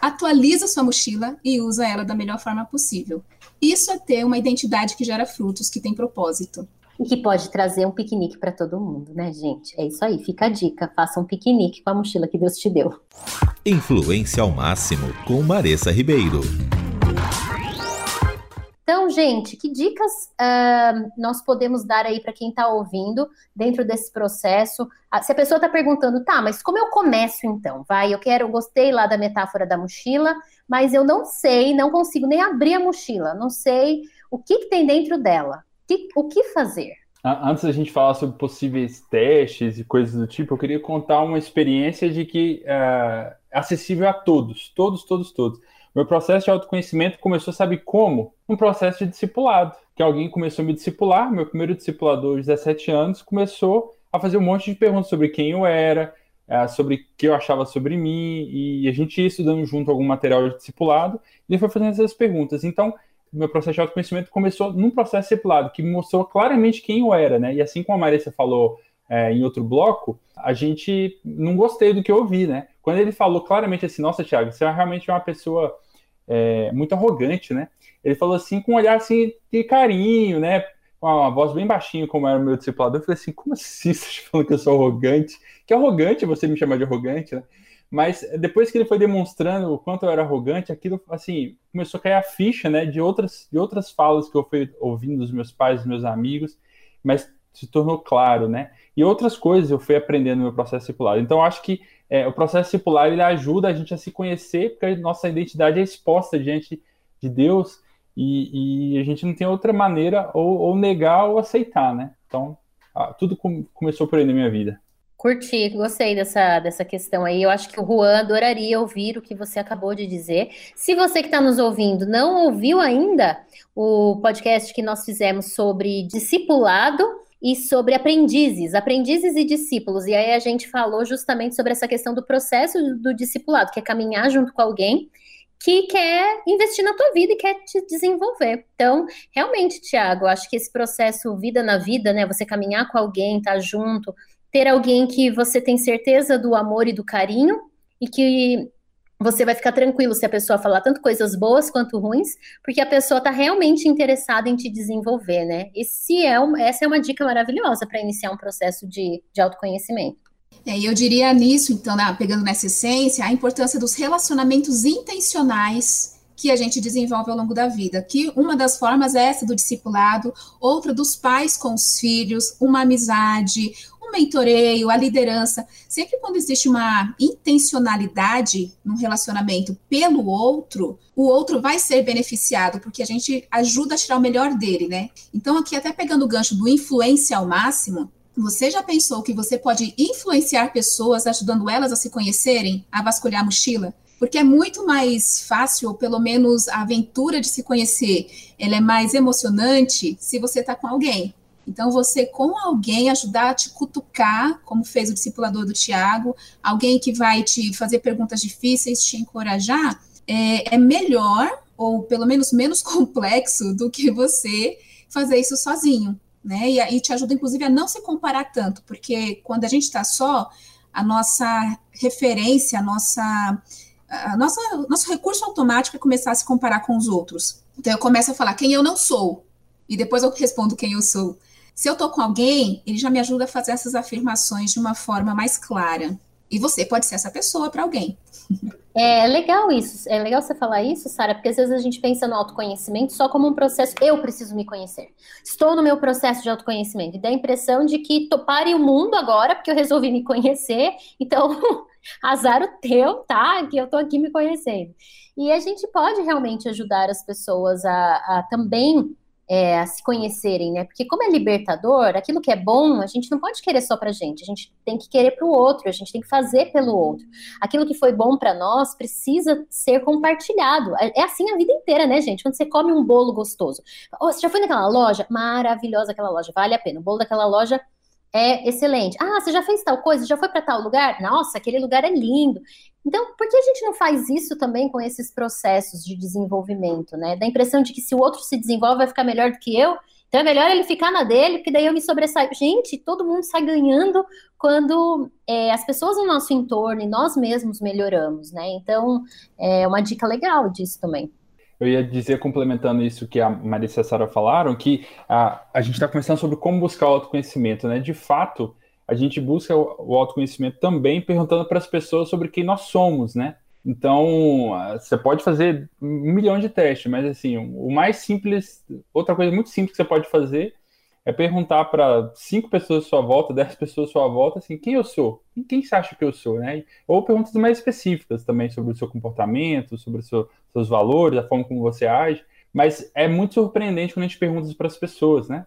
atualiza sua mochila e usa ela da melhor forma possível. Isso é ter uma identidade que gera frutos, que tem propósito. E que pode trazer um piquenique para todo mundo, né, gente? É isso aí, fica a dica. Faça um piquenique com a mochila que Deus te deu. Influência ao máximo com Maressa Ribeiro. Então, gente, que dicas uh, nós podemos dar aí para quem está ouvindo dentro desse processo? Ah, se a pessoa está perguntando, tá, mas como eu começo então? Vai, eu quero, eu gostei lá da metáfora da mochila, mas eu não sei, não consigo nem abrir a mochila, não sei o que, que tem dentro dela, que, o que fazer? Antes da gente falar sobre possíveis testes e coisas do tipo, eu queria contar uma experiência de que uh, é acessível a todos, todos, todos, todos. Meu processo de autoconhecimento começou, sabe como? Um processo de discipulado. Que alguém começou a me discipular, meu primeiro discipulador, de 17 anos, começou a fazer um monte de perguntas sobre quem eu era, eh, sobre o que eu achava sobre mim, e a gente ia estudando junto algum material de discipulado, e ele foi fazendo essas perguntas. Então, meu processo de autoconhecimento começou num processo discipulado, que mostrou claramente quem eu era, né? E assim como a Marissa falou é, em outro bloco, a gente não gostei do que eu ouvi, né? Quando ele falou claramente assim, nossa, Thiago, você é realmente uma pessoa é, muito arrogante, né? Ele falou assim com um olhar assim de carinho, né? Com uma voz bem baixinha, como era o meu discipulador. Eu falei assim, como assim você está falando que eu sou arrogante? Que arrogante você me chamar de arrogante, né? Mas depois que ele foi demonstrando o quanto eu era arrogante, aquilo, assim, começou a cair a ficha, né, de outras, de outras falas que eu fui ouvindo dos meus pais, dos meus amigos, mas se tornou claro, né? E outras coisas eu fui aprendendo no meu processo discipulado. Então, acho que é, o processo discipular ele ajuda a gente a se conhecer, porque a nossa identidade é exposta diante de Deus e, e, a gente não tem outra maneira ou, ou negar ou aceitar, né? Então, tudo com, começou por aí na minha vida. Curti, gostei dessa, dessa questão aí. Eu acho que o Juan adoraria ouvir o que você acabou de dizer. Se você que está nos ouvindo não ouviu ainda o podcast que nós fizemos sobre discipulado e sobre aprendizes, aprendizes e discípulos. E aí a gente falou justamente sobre essa questão do processo do discipulado, que é caminhar junto com alguém que quer investir na tua vida e quer te desenvolver. Então, realmente, Tiago, acho que esse processo vida na vida, né, você caminhar com alguém, estar tá junto, ter alguém que você tem certeza do amor e do carinho e que você vai ficar tranquilo se a pessoa falar tanto coisas boas quanto ruins, porque a pessoa está realmente interessada em te desenvolver, né? Esse é um, essa é uma dica maravilhosa para iniciar um processo de, de autoconhecimento. É, eu diria nisso, então, né, pegando nessa essência, a importância dos relacionamentos intencionais que a gente desenvolve ao longo da vida. Que uma das formas é essa do discipulado, outra dos pais com os filhos, uma amizade, mentoreio, a liderança, sempre quando existe uma intencionalidade no relacionamento pelo outro, o outro vai ser beneficiado, porque a gente ajuda a tirar o melhor dele, né? Então, aqui, até pegando o gancho do influência ao máximo, você já pensou que você pode influenciar pessoas ajudando elas a se conhecerem, a vasculhar a mochila? Porque é muito mais fácil, ou pelo menos a aventura de se conhecer, ela é mais emocionante se você está com alguém. Então, você com alguém ajudar a te cutucar, como fez o discipulador do Tiago, alguém que vai te fazer perguntas difíceis, te encorajar, é, é melhor, ou pelo menos menos complexo, do que você fazer isso sozinho. Né? E, e te ajuda, inclusive, a não se comparar tanto, porque quando a gente está só, a nossa referência, a nossa, a nossa, nosso recurso automático é começar a se comparar com os outros. Então eu começo a falar quem eu não sou, e depois eu respondo quem eu sou. Se eu estou com alguém, ele já me ajuda a fazer essas afirmações de uma forma mais clara. E você pode ser essa pessoa para alguém. É legal isso, é legal você falar isso, Sara, porque às vezes a gente pensa no autoconhecimento só como um processo, eu preciso me conhecer. Estou no meu processo de autoconhecimento e dá a impressão de que topare o mundo agora, porque eu resolvi me conhecer, então azar o teu, tá? Que eu tô aqui me conhecendo. E a gente pode realmente ajudar as pessoas a, a também é, a se conhecerem, né? Porque como é libertador, aquilo que é bom, a gente não pode querer só pra gente, a gente tem que querer pro outro, a gente tem que fazer pelo outro. Aquilo que foi bom para nós precisa ser compartilhado. É, é assim a vida inteira, né, gente? Quando você come um bolo gostoso. Oh, você já foi naquela loja? Maravilhosa aquela loja, vale a pena. O bolo daquela loja é excelente. Ah, você já fez tal coisa? Já foi para tal lugar? Nossa, aquele lugar é lindo. Então, por que a gente não faz isso também com esses processos de desenvolvimento, né? Da impressão de que se o outro se desenvolve vai ficar melhor do que eu, então é melhor ele ficar na dele, porque daí eu me sobressaio. Gente, todo mundo sai ganhando quando é, as pessoas no nosso entorno e nós mesmos melhoramos, né? Então, é uma dica legal disso também. Eu ia dizer, complementando isso que a Marissa e a Sara falaram, que a, a gente está conversando sobre como buscar o autoconhecimento, né? De fato, a gente busca o autoconhecimento também perguntando para as pessoas sobre quem nós somos, né? Então, você pode fazer um milhão de testes, mas assim, o mais simples, outra coisa muito simples que você pode fazer é perguntar para cinco pessoas à sua volta, dez pessoas à sua volta, assim, quem eu sou? Quem você acha que eu sou, né? Ou perguntas mais específicas também sobre o seu comportamento, sobre os seu, seus valores, a forma como você age. Mas é muito surpreendente quando a gente pergunta para as pessoas, né?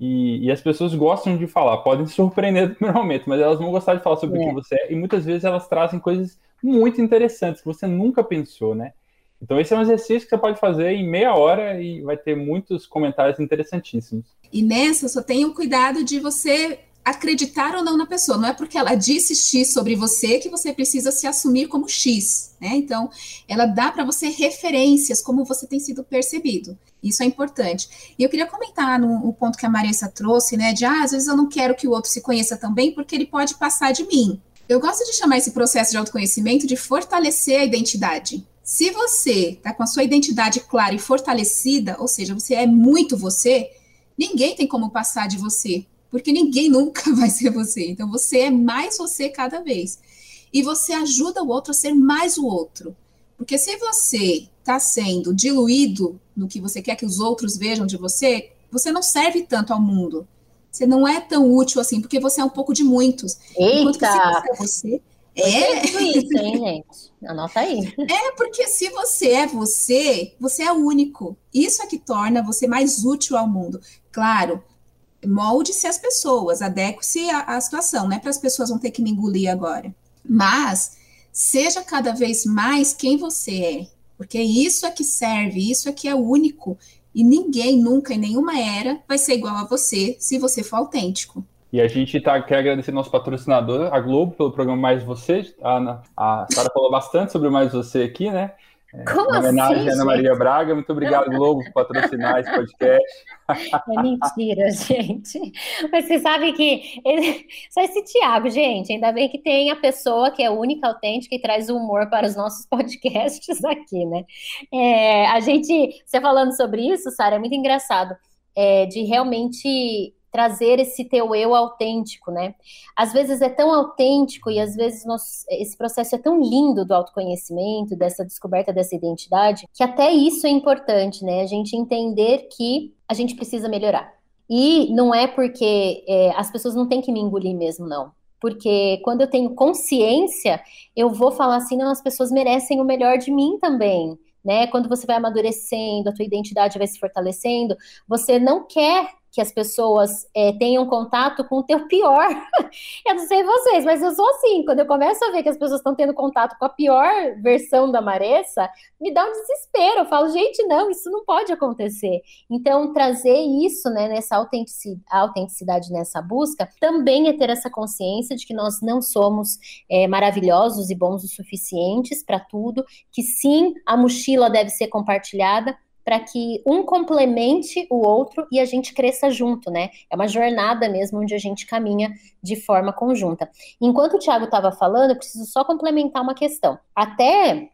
E, e, as pessoas gostam de falar, podem se surpreender no primeiro momento, mas elas vão gostar de falar sobre é. o que é. você é, e muitas vezes elas trazem coisas muito interessantes que você nunca pensou, né? Então esse é um exercício que você pode fazer em meia hora e vai ter muitos comentários interessantíssimos. E nessa, só tenha o cuidado de você acreditar ou não na pessoa. Não é porque ela disse X sobre você que você precisa se assumir como X, né? Então, ela dá para você referências como você tem sido percebido. Isso é importante. E eu queria comentar no, no, ponto que a Marissa trouxe, né? De ah, às vezes eu não quero que o outro se conheça também, porque ele pode passar de mim. Eu gosto de chamar esse processo de autoconhecimento de fortalecer a identidade. Se você está com a sua identidade clara e fortalecida, ou seja, você é muito você, ninguém tem como passar de você, porque ninguém nunca vai ser você. Então você é mais você cada vez. E você ajuda o outro a ser mais o outro. Porque se você está sendo diluído no que você quer que os outros vejam de você, você não serve tanto ao mundo. Você não é tão útil assim, porque você é um pouco de muitos. Eita! Enquanto que se você é você, É isso, hein, gente? Anota aí. É porque se você é você, você é único. Isso é que torna você mais útil ao mundo. Claro, molde-se as pessoas, adeque-se à, situação, não é para as pessoas vão ter que me engolir agora. Mas seja cada vez mais quem você é, porque isso é que serve, isso é que é único. E ninguém nunca, em nenhuma era, vai ser igual a você se você for autêntico. E a gente tá, quer agradecer nosso patrocinador, a Globo, pelo programa Mais Você. A, a Sara falou bastante sobre Mais Você aqui, né? É, Como em homenagem assim, a Ana Maria Braga. Muito obrigado, Globo, por patrocinar esse podcast. É mentira, gente. Mas você sabe que ele... só esse Tiago, gente. Ainda bem que tem a pessoa que é única, autêntica e traz o humor para os nossos podcasts aqui, né? É, a gente, você falando sobre isso, Sara, é muito engraçado. É, de realmente trazer esse teu eu autêntico, né? Às vezes é tão autêntico e às vezes nós, esse processo é tão lindo do autoconhecimento, dessa descoberta dessa identidade, que até isso é importante, né? A gente entender que a gente precisa melhorar. E não é porque é, as pessoas não têm que me engolir mesmo, não. Porque quando eu tenho consciência, eu vou falar assim, não, as pessoas merecem o melhor de mim também. Né? Quando você vai amadurecendo, a tua identidade vai se fortalecendo, você não quer que as pessoas é, tenham contato com o teu pior. eu não sei vocês, mas eu sou assim. Quando eu começo a ver que as pessoas estão tendo contato com a pior versão da Maressa, me dá um desespero. Eu falo, gente, não, isso não pode acontecer. Então, trazer isso, né, nessa autenticidade, nessa busca, também é ter essa consciência de que nós não somos é, maravilhosos e bons o suficientes para tudo, que sim, a mochila deve ser compartilhada, para que um complemente o outro e a gente cresça junto, né? É uma jornada mesmo onde a gente caminha de forma conjunta. Enquanto o Thiago estava falando, eu preciso só complementar uma questão. Até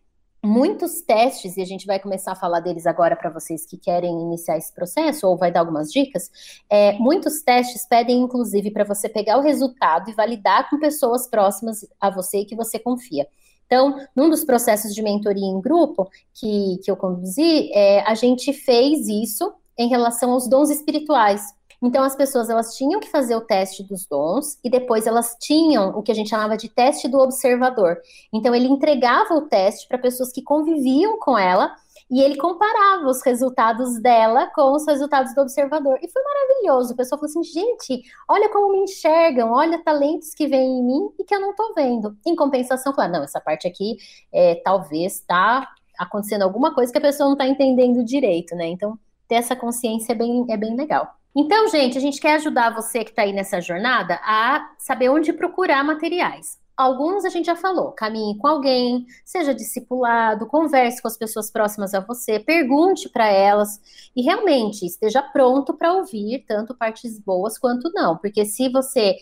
muitos testes, e a gente vai começar a falar deles agora para vocês que querem iniciar esse processo, ou vai dar algumas dicas. É, muitos testes pedem, inclusive, para você pegar o resultado e validar com pessoas próximas a você que você confia. Então, num dos processos de mentoria em grupo que, que eu conduzi, é, a gente fez isso em relação aos dons espirituais. Então, as pessoas elas tinham que fazer o teste dos dons e depois elas tinham o que a gente chamava de teste do observador. Então, ele entregava o teste para pessoas que conviviam com ela e ele comparava os resultados dela com os resultados do observador. E foi maravilhoso. O pessoal falou assim: gente, olha como me enxergam, olha talentos que vêm em mim e que eu não estou vendo. Em compensação, falar, não, essa parte aqui é, talvez está acontecendo alguma coisa que a pessoa não está entendendo direito, né? Então, ter essa consciência é bem, é bem legal. Então, gente, a gente quer ajudar você que está aí nessa jornada a saber onde procurar materiais. Alguns a gente já falou, caminhe com alguém, seja discipulado, converse com as pessoas próximas a você, pergunte para elas e realmente esteja pronto para ouvir tanto partes boas quanto não, porque se você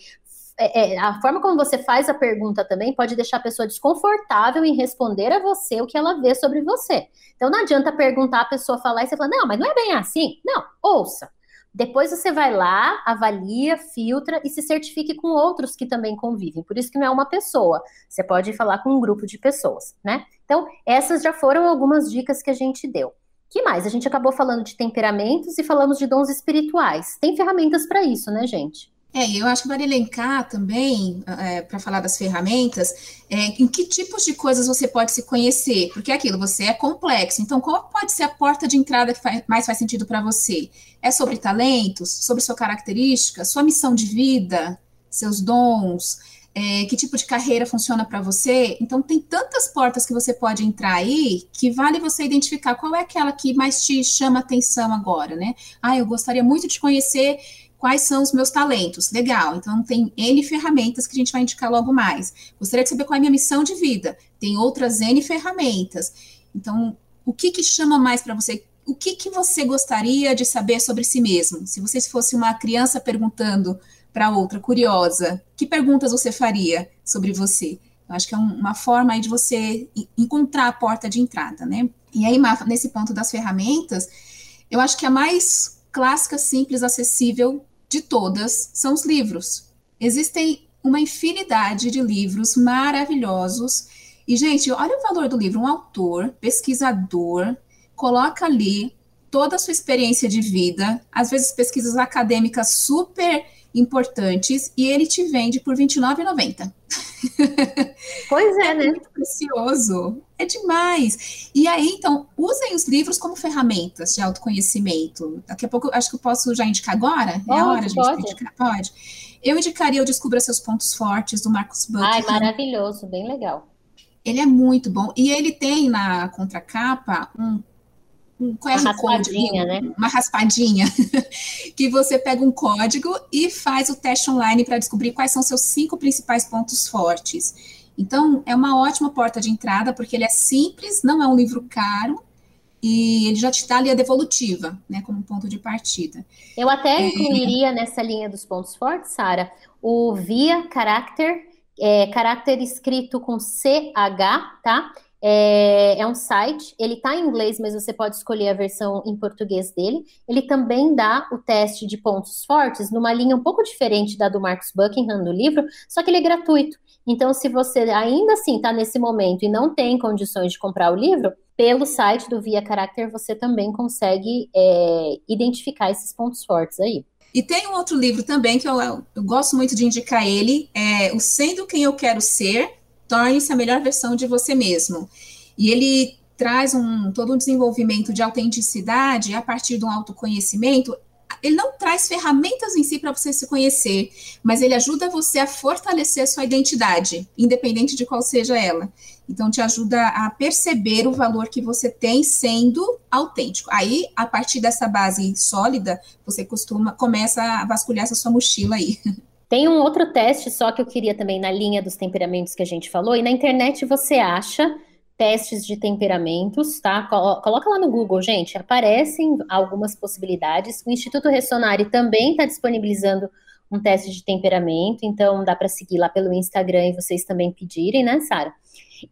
é, é, a forma como você faz a pergunta também pode deixar a pessoa desconfortável em responder a você o que ela vê sobre você. Então não adianta perguntar a pessoa falar e você falar, não, mas não é bem assim. Não, ouça. Depois você vai lá, avalia, filtra e se certifique com outros que também convivem. Por isso que não é uma pessoa. Você pode falar com um grupo de pessoas, né? Então, essas já foram algumas dicas que a gente deu. Que mais? A gente acabou falando de temperamentos e falamos de dons espirituais. Tem ferramentas para isso, né, gente? É, eu acho que vale elencar também, é, para falar das ferramentas, é, em que tipos de coisas você pode se conhecer, porque é aquilo, você é complexo, então qual pode ser a porta de entrada que faz, mais faz sentido para você? É sobre talentos, sobre sua característica, sua missão de vida, seus dons, é, que tipo de carreira funciona para você? Então, tem tantas portas que você pode entrar aí que vale você identificar qual é aquela que mais te chama atenção agora, né? Ah, eu gostaria muito de conhecer quais são os meus talentos. Legal, então tem N ferramentas que a gente vai indicar logo mais. Gostaria de saber qual é a minha missão de vida. Tem outras N ferramentas. Então, o que, que chama mais para você? O que, que você gostaria de saber sobre si mesmo? Se você fosse uma criança perguntando para outra, curiosa, que perguntas você faria sobre você? Eu acho que é um, uma forma aí de você encontrar a porta de entrada, né? E aí, nesse ponto das ferramentas, eu acho que a mais clássica, simples, acessível de todas são os livros. Existem uma infinidade de livros maravilhosos. E, gente, olha o valor do livro. Um autor, pesquisador, coloca ali toda a sua experiência de vida, às vezes pesquisas acadêmicas super importantes, e ele te vende por R$29,90. Pois é, é né? muito precioso. É demais. E aí, então, usem os livros como ferramentas de autoconhecimento. Daqui a pouco, acho que eu posso já indicar agora? Pode, é a hora de pode. indicar? Pode. Eu indicaria o Descubra Seus Pontos Fortes, do Marcos Buckingham. Ai, maravilhoso, bem legal. Ele é muito bom. E ele tem na contracapa um, um Uma raspadinha, né? uma raspadinha, que você pega um código e faz o teste online para descobrir quais são seus cinco principais pontos fortes. Então, é uma ótima porta de entrada, porque ele é simples, não é um livro caro, e ele já te dá ali a devolutiva, né, como ponto de partida. Eu até incluiria nessa linha dos pontos fortes, Sara, o Via Character, é, caráter escrito com CH, tá? É, é um site, ele tá em inglês, mas você pode escolher a versão em português dele. Ele também dá o teste de pontos fortes numa linha um pouco diferente da do Marcus Buckingham do livro, só que ele é gratuito. Então, se você ainda assim está nesse momento e não tem condições de comprar o livro, pelo site do Via Character você também consegue é, identificar esses pontos fortes aí. E tem um outro livro também que eu, eu gosto muito de indicar ele, é O Sendo Quem Eu Quero Ser, Torne-se a Melhor Versão de Você Mesmo. E ele traz um, todo um desenvolvimento de autenticidade a partir de um autoconhecimento ele não traz ferramentas em si para você se conhecer, mas ele ajuda você a fortalecer a sua identidade, independente de qual seja ela. Então, te ajuda a perceber o valor que você tem sendo autêntico. Aí, a partir dessa base sólida, você costuma começa a vasculhar essa sua mochila aí. Tem um outro teste só que eu queria também na linha dos temperamentos que a gente falou, e na internet você acha testes de temperamentos, tá? Coloca lá no Google, gente, aparecem algumas possibilidades. O Instituto Ressonari também está disponibilizando um teste de temperamento, então dá para seguir lá pelo Instagram e vocês também pedirem, né, Sara?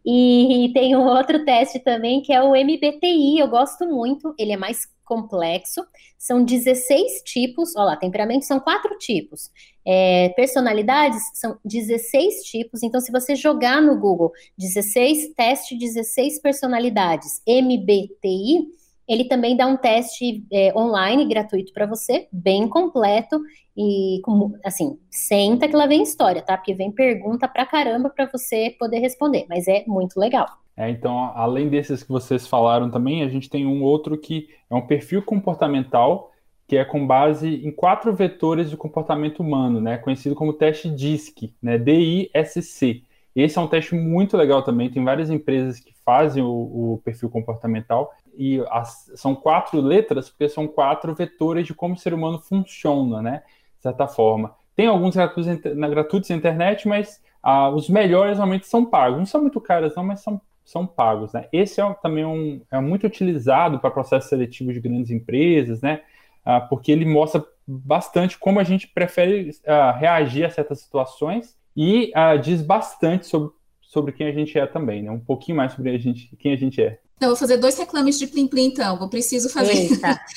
E tem um outro teste também que é o MBTI, eu gosto muito, ele é mais complexo, são 16 tipos, olha lá, temperamentos são quatro tipos, é, personalidades são 16 tipos, então se você jogar no Google 16, teste 16 personalidades, MBTI, ele também dá um teste é, online gratuito para você, bem completo e assim, senta que lá vem história, tá? Porque vem pergunta pra caramba para você poder responder, mas é muito legal. É, então, além desses que vocês falaram também, a gente tem um outro que é um perfil comportamental que é com base em quatro vetores de comportamento humano, né, conhecido como teste DISC, né, D-I-S-C. Esse é um teste muito legal também, tem várias empresas que fazem o, o perfil comportamental e as, são quatro letras porque são quatro vetores de como o ser humano funciona, né, de certa forma. Tem alguns gratuitos, gratuitos na internet, mas ah, os melhores realmente são pagos. Não são muito caros não, mas são são pagos. Né? Esse é também um, é muito utilizado para processos seletivos de grandes empresas, né? Ah, porque ele mostra bastante como a gente prefere ah, reagir a certas situações e ah, diz bastante sobre, sobre quem a gente é também, né? um pouquinho mais sobre a gente, quem a gente é. Então, vou fazer dois reclames de Plim Plim, então. Vou preciso fazer.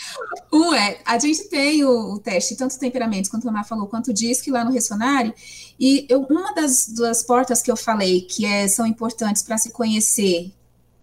um é, a gente tem o, o teste, tanto temperamentos, quanto a Má falou, quanto diz que lá no Ressonari, e eu, uma das duas portas que eu falei que é, são importantes para se conhecer,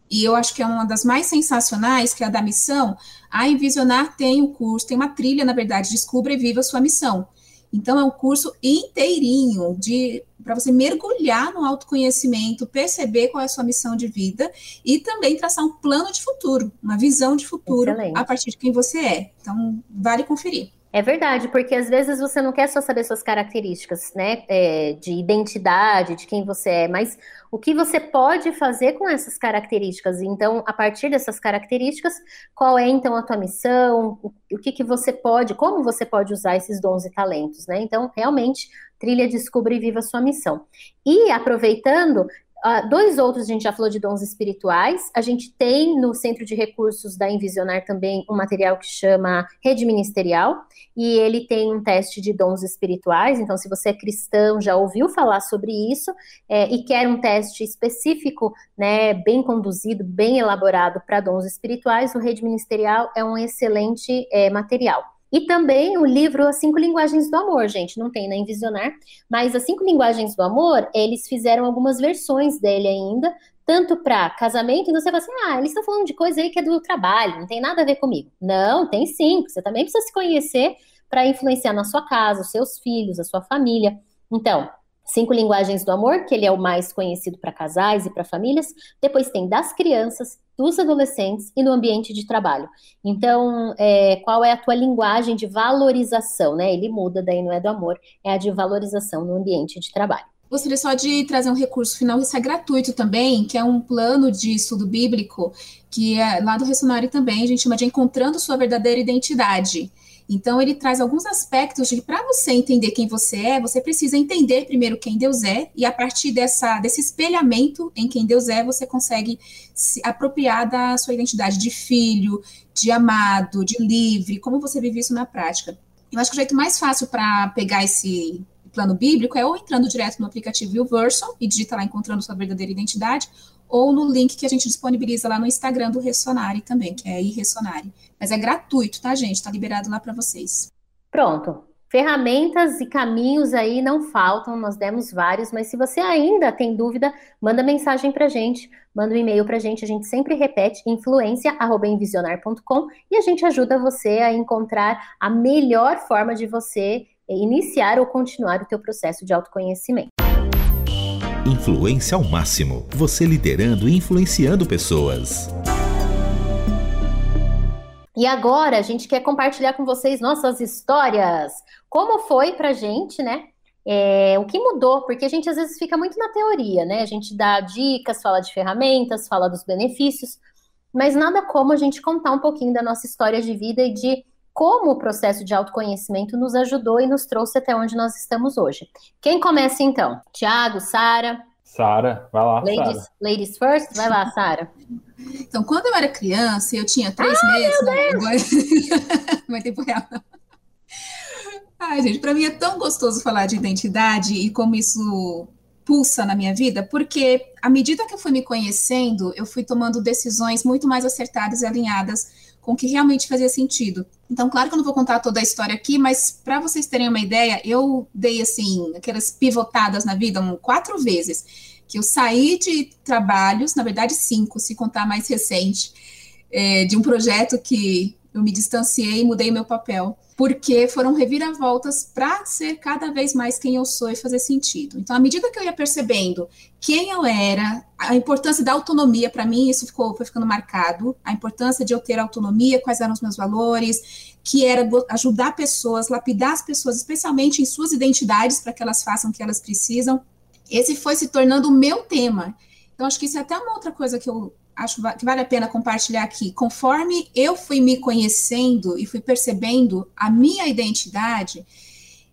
e eu acho que é uma das mais sensacionais, que é a da missão, a Envisionar tem um curso, tem uma trilha, na verdade, Descubra e Viva a Sua Missão. Então, é um curso inteirinho de para você mergulhar no autoconhecimento, perceber qual é a sua missão de vida e também traçar um plano de futuro, uma visão de futuro Excelente. a partir de quem você é. Então, vale conferir. É verdade, porque às vezes você não quer só saber suas características, né, é, de identidade, de quem você é, mas o que você pode fazer com essas características. Então, a partir dessas características, qual é então a tua missão, o, que, que você pode, como você pode usar esses dons e talentos, né? Então, realmente, trilha Descubra e Viva Sua Missão. E aproveitando, Uh, dois outros, a gente já falou de dons espirituais. A gente tem no Centro de Recursos da Envisionar também um material que chama Rede Ministerial, e ele tem um teste de dons espirituais. Então, se você é cristão, já ouviu falar sobre isso é, e quer um teste específico, né, bem conduzido, bem elaborado para dons espirituais, o Rede Ministerial é um excelente é, material. E também o livro As Cinco Linguagens do Amor, gente, não tem na Envisionar, mas As Cinco Linguagens do Amor, eles fizeram algumas versões dele ainda, tanto para casamento, e você fala assim, ah, eles estão falando de coisa aí que é do trabalho, não tem nada a ver comigo. Não, tem sim, você também precisa se conhecer para influenciar na sua casa, os seus filhos, a sua família. Então, Cinco linguagens do amor, que ele é o mais conhecido para casais e para famílias. Depois tem das crianças, dos adolescentes e no ambiente de trabalho. Então, é, qual é a tua linguagem de valorização, né? Ele muda, daí não é do amor, é a de valorização no ambiente de trabalho. Gostaria só de trazer um recurso final, isso é gratuito também, que é um plano de estudo bíblico, que é lá do Ressonário também, a gente chama de Encontrando Sua Verdadeira Identidade. Então, ele traz alguns aspectos de para você entender quem você é, você precisa entender primeiro quem Deus é, e a partir dessa, desse espelhamento em quem Deus é, você consegue se apropriar da sua identidade de filho, de amado, de livre, como você vive isso na prática. Eu acho que o jeito mais fácil para pegar esse plano bíblico é ou entrando direto no aplicativo YouVersion e digita lá encontrando sua verdadeira identidade, ou no link que a gente disponibiliza lá no Instagram do Ressonare também, que é iRessonare. Mas é gratuito, tá, gente? Tá liberado lá para vocês. Pronto. Ferramentas e caminhos aí não faltam, nós demos vários, mas se você ainda tem dúvida, manda mensagem para gente, manda um e-mail para gente, a gente sempre repete influência@envisionar.com e a gente ajuda você a encontrar a melhor forma de você iniciar ou continuar o teu processo de autoconhecimento. Influência ao máximo, você liderando e influenciando pessoas. E agora a gente quer compartilhar com vocês nossas histórias. Como foi pra gente, né? É, o que mudou? Porque a gente às vezes fica muito na teoria, né? A gente dá dicas, fala de ferramentas, fala dos benefícios, mas nada como a gente contar um pouquinho da nossa história de vida e de como o processo de autoconhecimento nos ajudou e nos trouxe até onde nós estamos hoje. Quem começa então? Tiago, Sara? Sara, vai lá. Ladies, Sarah. ladies first, vai lá, Sara. Então, quando eu era criança, eu tinha três ah, meses. Meu Deus. Não é tempo real. Ai, gente, para mim é tão gostoso falar de identidade e como isso pulsa na minha vida, porque à medida que eu fui me conhecendo, eu fui tomando decisões muito mais acertadas e alinhadas com o que realmente fazia sentido. Então, claro que eu não vou contar toda a história aqui, mas para vocês terem uma ideia, eu dei assim aquelas pivotadas na vida um, quatro vezes que eu saí de trabalhos, na verdade cinco, se contar mais recente, é, de um projeto que eu me distanciei e mudei meu papel, porque foram reviravoltas para ser cada vez mais quem eu sou e fazer sentido. Então, à medida que eu ia percebendo quem eu era, a importância da autonomia, para mim, isso ficou, foi ficando marcado, a importância de eu ter autonomia, quais eram os meus valores, que era ajudar pessoas, lapidar as pessoas, especialmente em suas identidades, para que elas façam o que elas precisam, esse foi se tornando o meu tema. Então, acho que isso é até uma outra coisa que eu acho que vale a pena compartilhar aqui. Conforme eu fui me conhecendo e fui percebendo a minha identidade,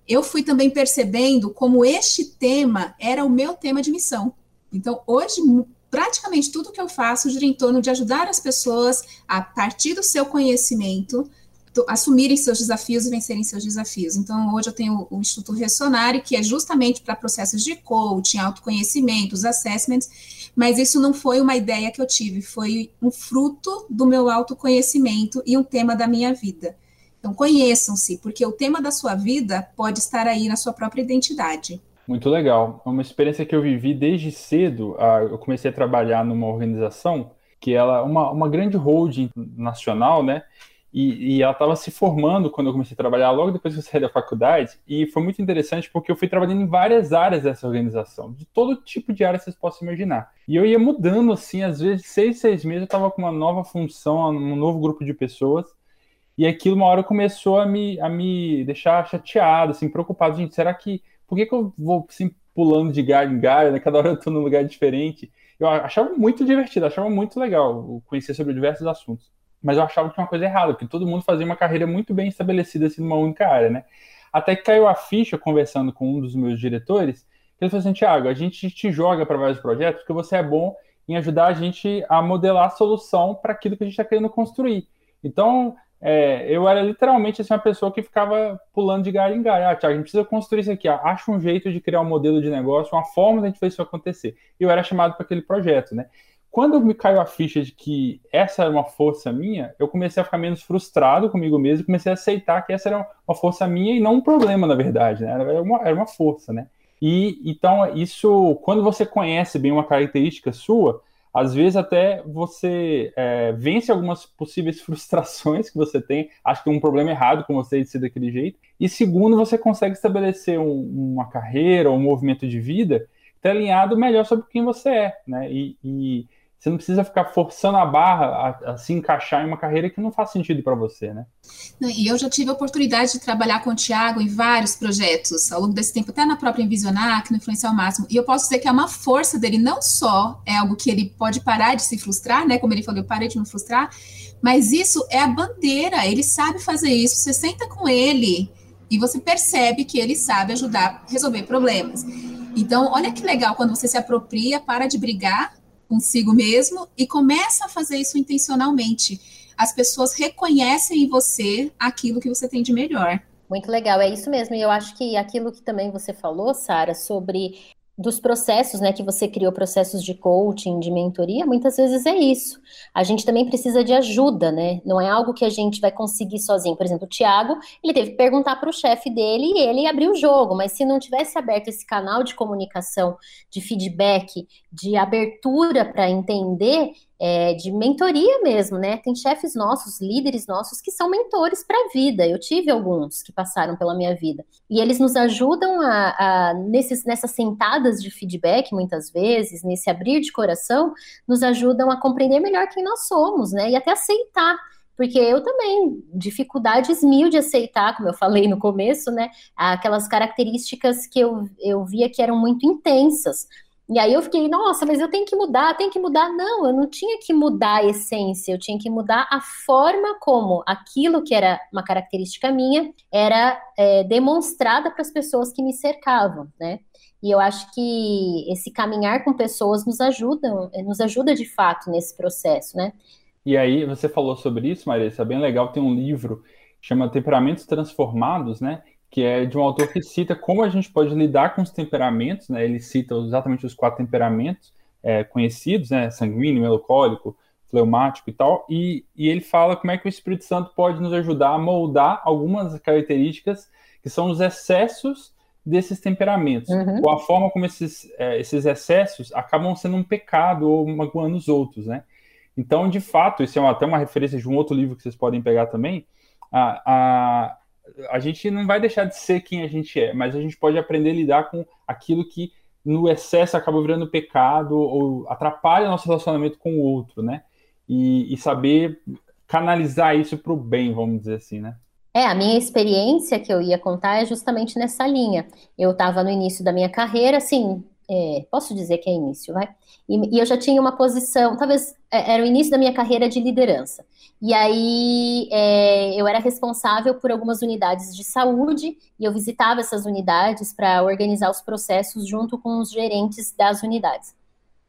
eu fui também percebendo como este tema era o meu tema de missão. Então, hoje, praticamente tudo que eu faço gira em torno de ajudar as pessoas a partir do seu conhecimento assumirem seus desafios e vencerem seus desafios. Então, hoje eu tenho o Instituto Ressonare, que é justamente para processos de coaching, autoconhecimento, os assessments, mas isso não foi uma ideia que eu tive, foi um fruto do meu autoconhecimento e um tema da minha vida. Então, conheçam-se, porque o tema da sua vida pode estar aí na sua própria identidade. Muito legal. É uma experiência que eu vivi desde cedo. Ah, eu comecei a trabalhar numa organização que ela uma, uma grande holding nacional, né? E, e ela estava se formando quando eu comecei a trabalhar, logo depois que eu saí da faculdade, e foi muito interessante porque eu fui trabalhando em várias áreas dessa organização, de todo tipo de área que vocês possam imaginar. E eu ia mudando, assim, às vezes, seis, seis meses eu estava com uma nova função, um novo grupo de pessoas, e aquilo uma hora começou a me, a me deixar chateado, assim, preocupado. Gente, será que. Por que, que eu vou assim, pulando de galho em galho, né? Cada hora eu estou num lugar diferente. Eu achava muito divertido, achava muito legal conhecer sobre diversos assuntos mas eu achava que tinha uma coisa errada, porque todo mundo fazia uma carreira muito bem estabelecida assim, numa única área, né? Até que caiu a ficha conversando com um dos meus diretores, que ele falou assim, Tiago, a gente te joga para vários projetos porque você é bom em ajudar a gente a modelar a solução para aquilo que a gente está querendo construir. Então, é, eu era literalmente assim, uma pessoa que ficava pulando de galho em galho. Ah, Tiago, a gente precisa construir isso aqui. Ah, acha um jeito de criar um modelo de negócio, uma forma de a gente fazer isso acontecer. E eu era chamado para aquele projeto, né? Quando me caiu a ficha de que essa era uma força minha, eu comecei a ficar menos frustrado comigo mesmo, comecei a aceitar que essa era uma força minha e não um problema, na verdade, né? Era uma, era uma força, né? E então isso, quando você conhece bem uma característica sua, às vezes até você é, vence algumas possíveis frustrações que você tem, acho que tem um problema errado com você de ser daquele jeito, e segundo, você consegue estabelecer um, uma carreira ou um movimento de vida que está alinhado melhor sobre quem você é, né? E, e você não precisa ficar forçando a barra a, a se encaixar em uma carreira que não faz sentido para você, né? E eu já tive a oportunidade de trabalhar com o Tiago em vários projetos ao longo desse tempo, até na própria Envisionar, que no Influenciar ao Máximo. E eu posso dizer que é uma força dele, não só é algo que ele pode parar de se frustrar, né? Como ele falou, eu parei de me frustrar, mas isso é a bandeira, ele sabe fazer isso. Você senta com ele e você percebe que ele sabe ajudar a resolver problemas. Então, olha que legal quando você se apropria, para de brigar consigo mesmo e começa a fazer isso intencionalmente. As pessoas reconhecem em você aquilo que você tem de melhor. Muito legal, é isso mesmo. E eu acho que aquilo que também você falou, Sara, sobre dos processos, né, que você criou processos de coaching, de mentoria, muitas vezes é isso. A gente também precisa de ajuda, né? Não é algo que a gente vai conseguir sozinho. Por exemplo, o Thiago, ele teve que perguntar para o chefe dele e ele abriu o jogo, mas se não tivesse aberto esse canal de comunicação, de feedback, de abertura para entender, é, de mentoria mesmo, né? Tem chefes nossos, líderes nossos, que são mentores para a vida. Eu tive alguns que passaram pela minha vida. E eles nos ajudam a, a nesses, nessas sentadas de feedback, muitas vezes, nesse abrir de coração, nos ajudam a compreender melhor quem nós somos, né? E até aceitar porque eu também, dificuldades mil de aceitar, como eu falei no começo, né, aquelas características que eu, eu via que eram muito intensas, e aí eu fiquei, nossa, mas eu tenho que mudar, tenho que mudar. Não, eu não tinha que mudar a essência, eu tinha que mudar a forma como aquilo que era uma característica minha era é, demonstrada para as pessoas que me cercavam, né? E eu acho que esse caminhar com pessoas nos ajuda, nos ajuda de fato nesse processo, né? E aí, você falou sobre isso, Marisa, é bem legal, tem um livro chama Temperamentos Transformados, né? Que é de um autor que cita como a gente pode lidar com os temperamentos, né? Ele cita exatamente os quatro temperamentos é, conhecidos, né? Sanguíneo, melancólico, fleumático e tal, e, e ele fala como é que o Espírito Santo pode nos ajudar a moldar algumas características que são os excessos desses temperamentos, uhum. ou a forma como esses, é, esses excessos acabam sendo um pecado ou magoando os outros, né? Então, de fato, isso é até uma referência de um outro livro que vocês podem pegar também, a, a, a gente não vai deixar de ser quem a gente é, mas a gente pode aprender a lidar com aquilo que no excesso acaba virando pecado ou atrapalha nosso relacionamento com o outro, né? E, e saber canalizar isso para o bem, vamos dizer assim, né? É, a minha experiência que eu ia contar é justamente nessa linha. Eu estava no início da minha carreira, assim, é, posso dizer que é início, vai? E, e, eu já tinha uma posição, talvez é, era o início da minha carreira de liderança. E aí é, eu era responsável por algumas unidades de saúde e eu visitava essas unidades para organizar os processos junto com os gerentes das unidades.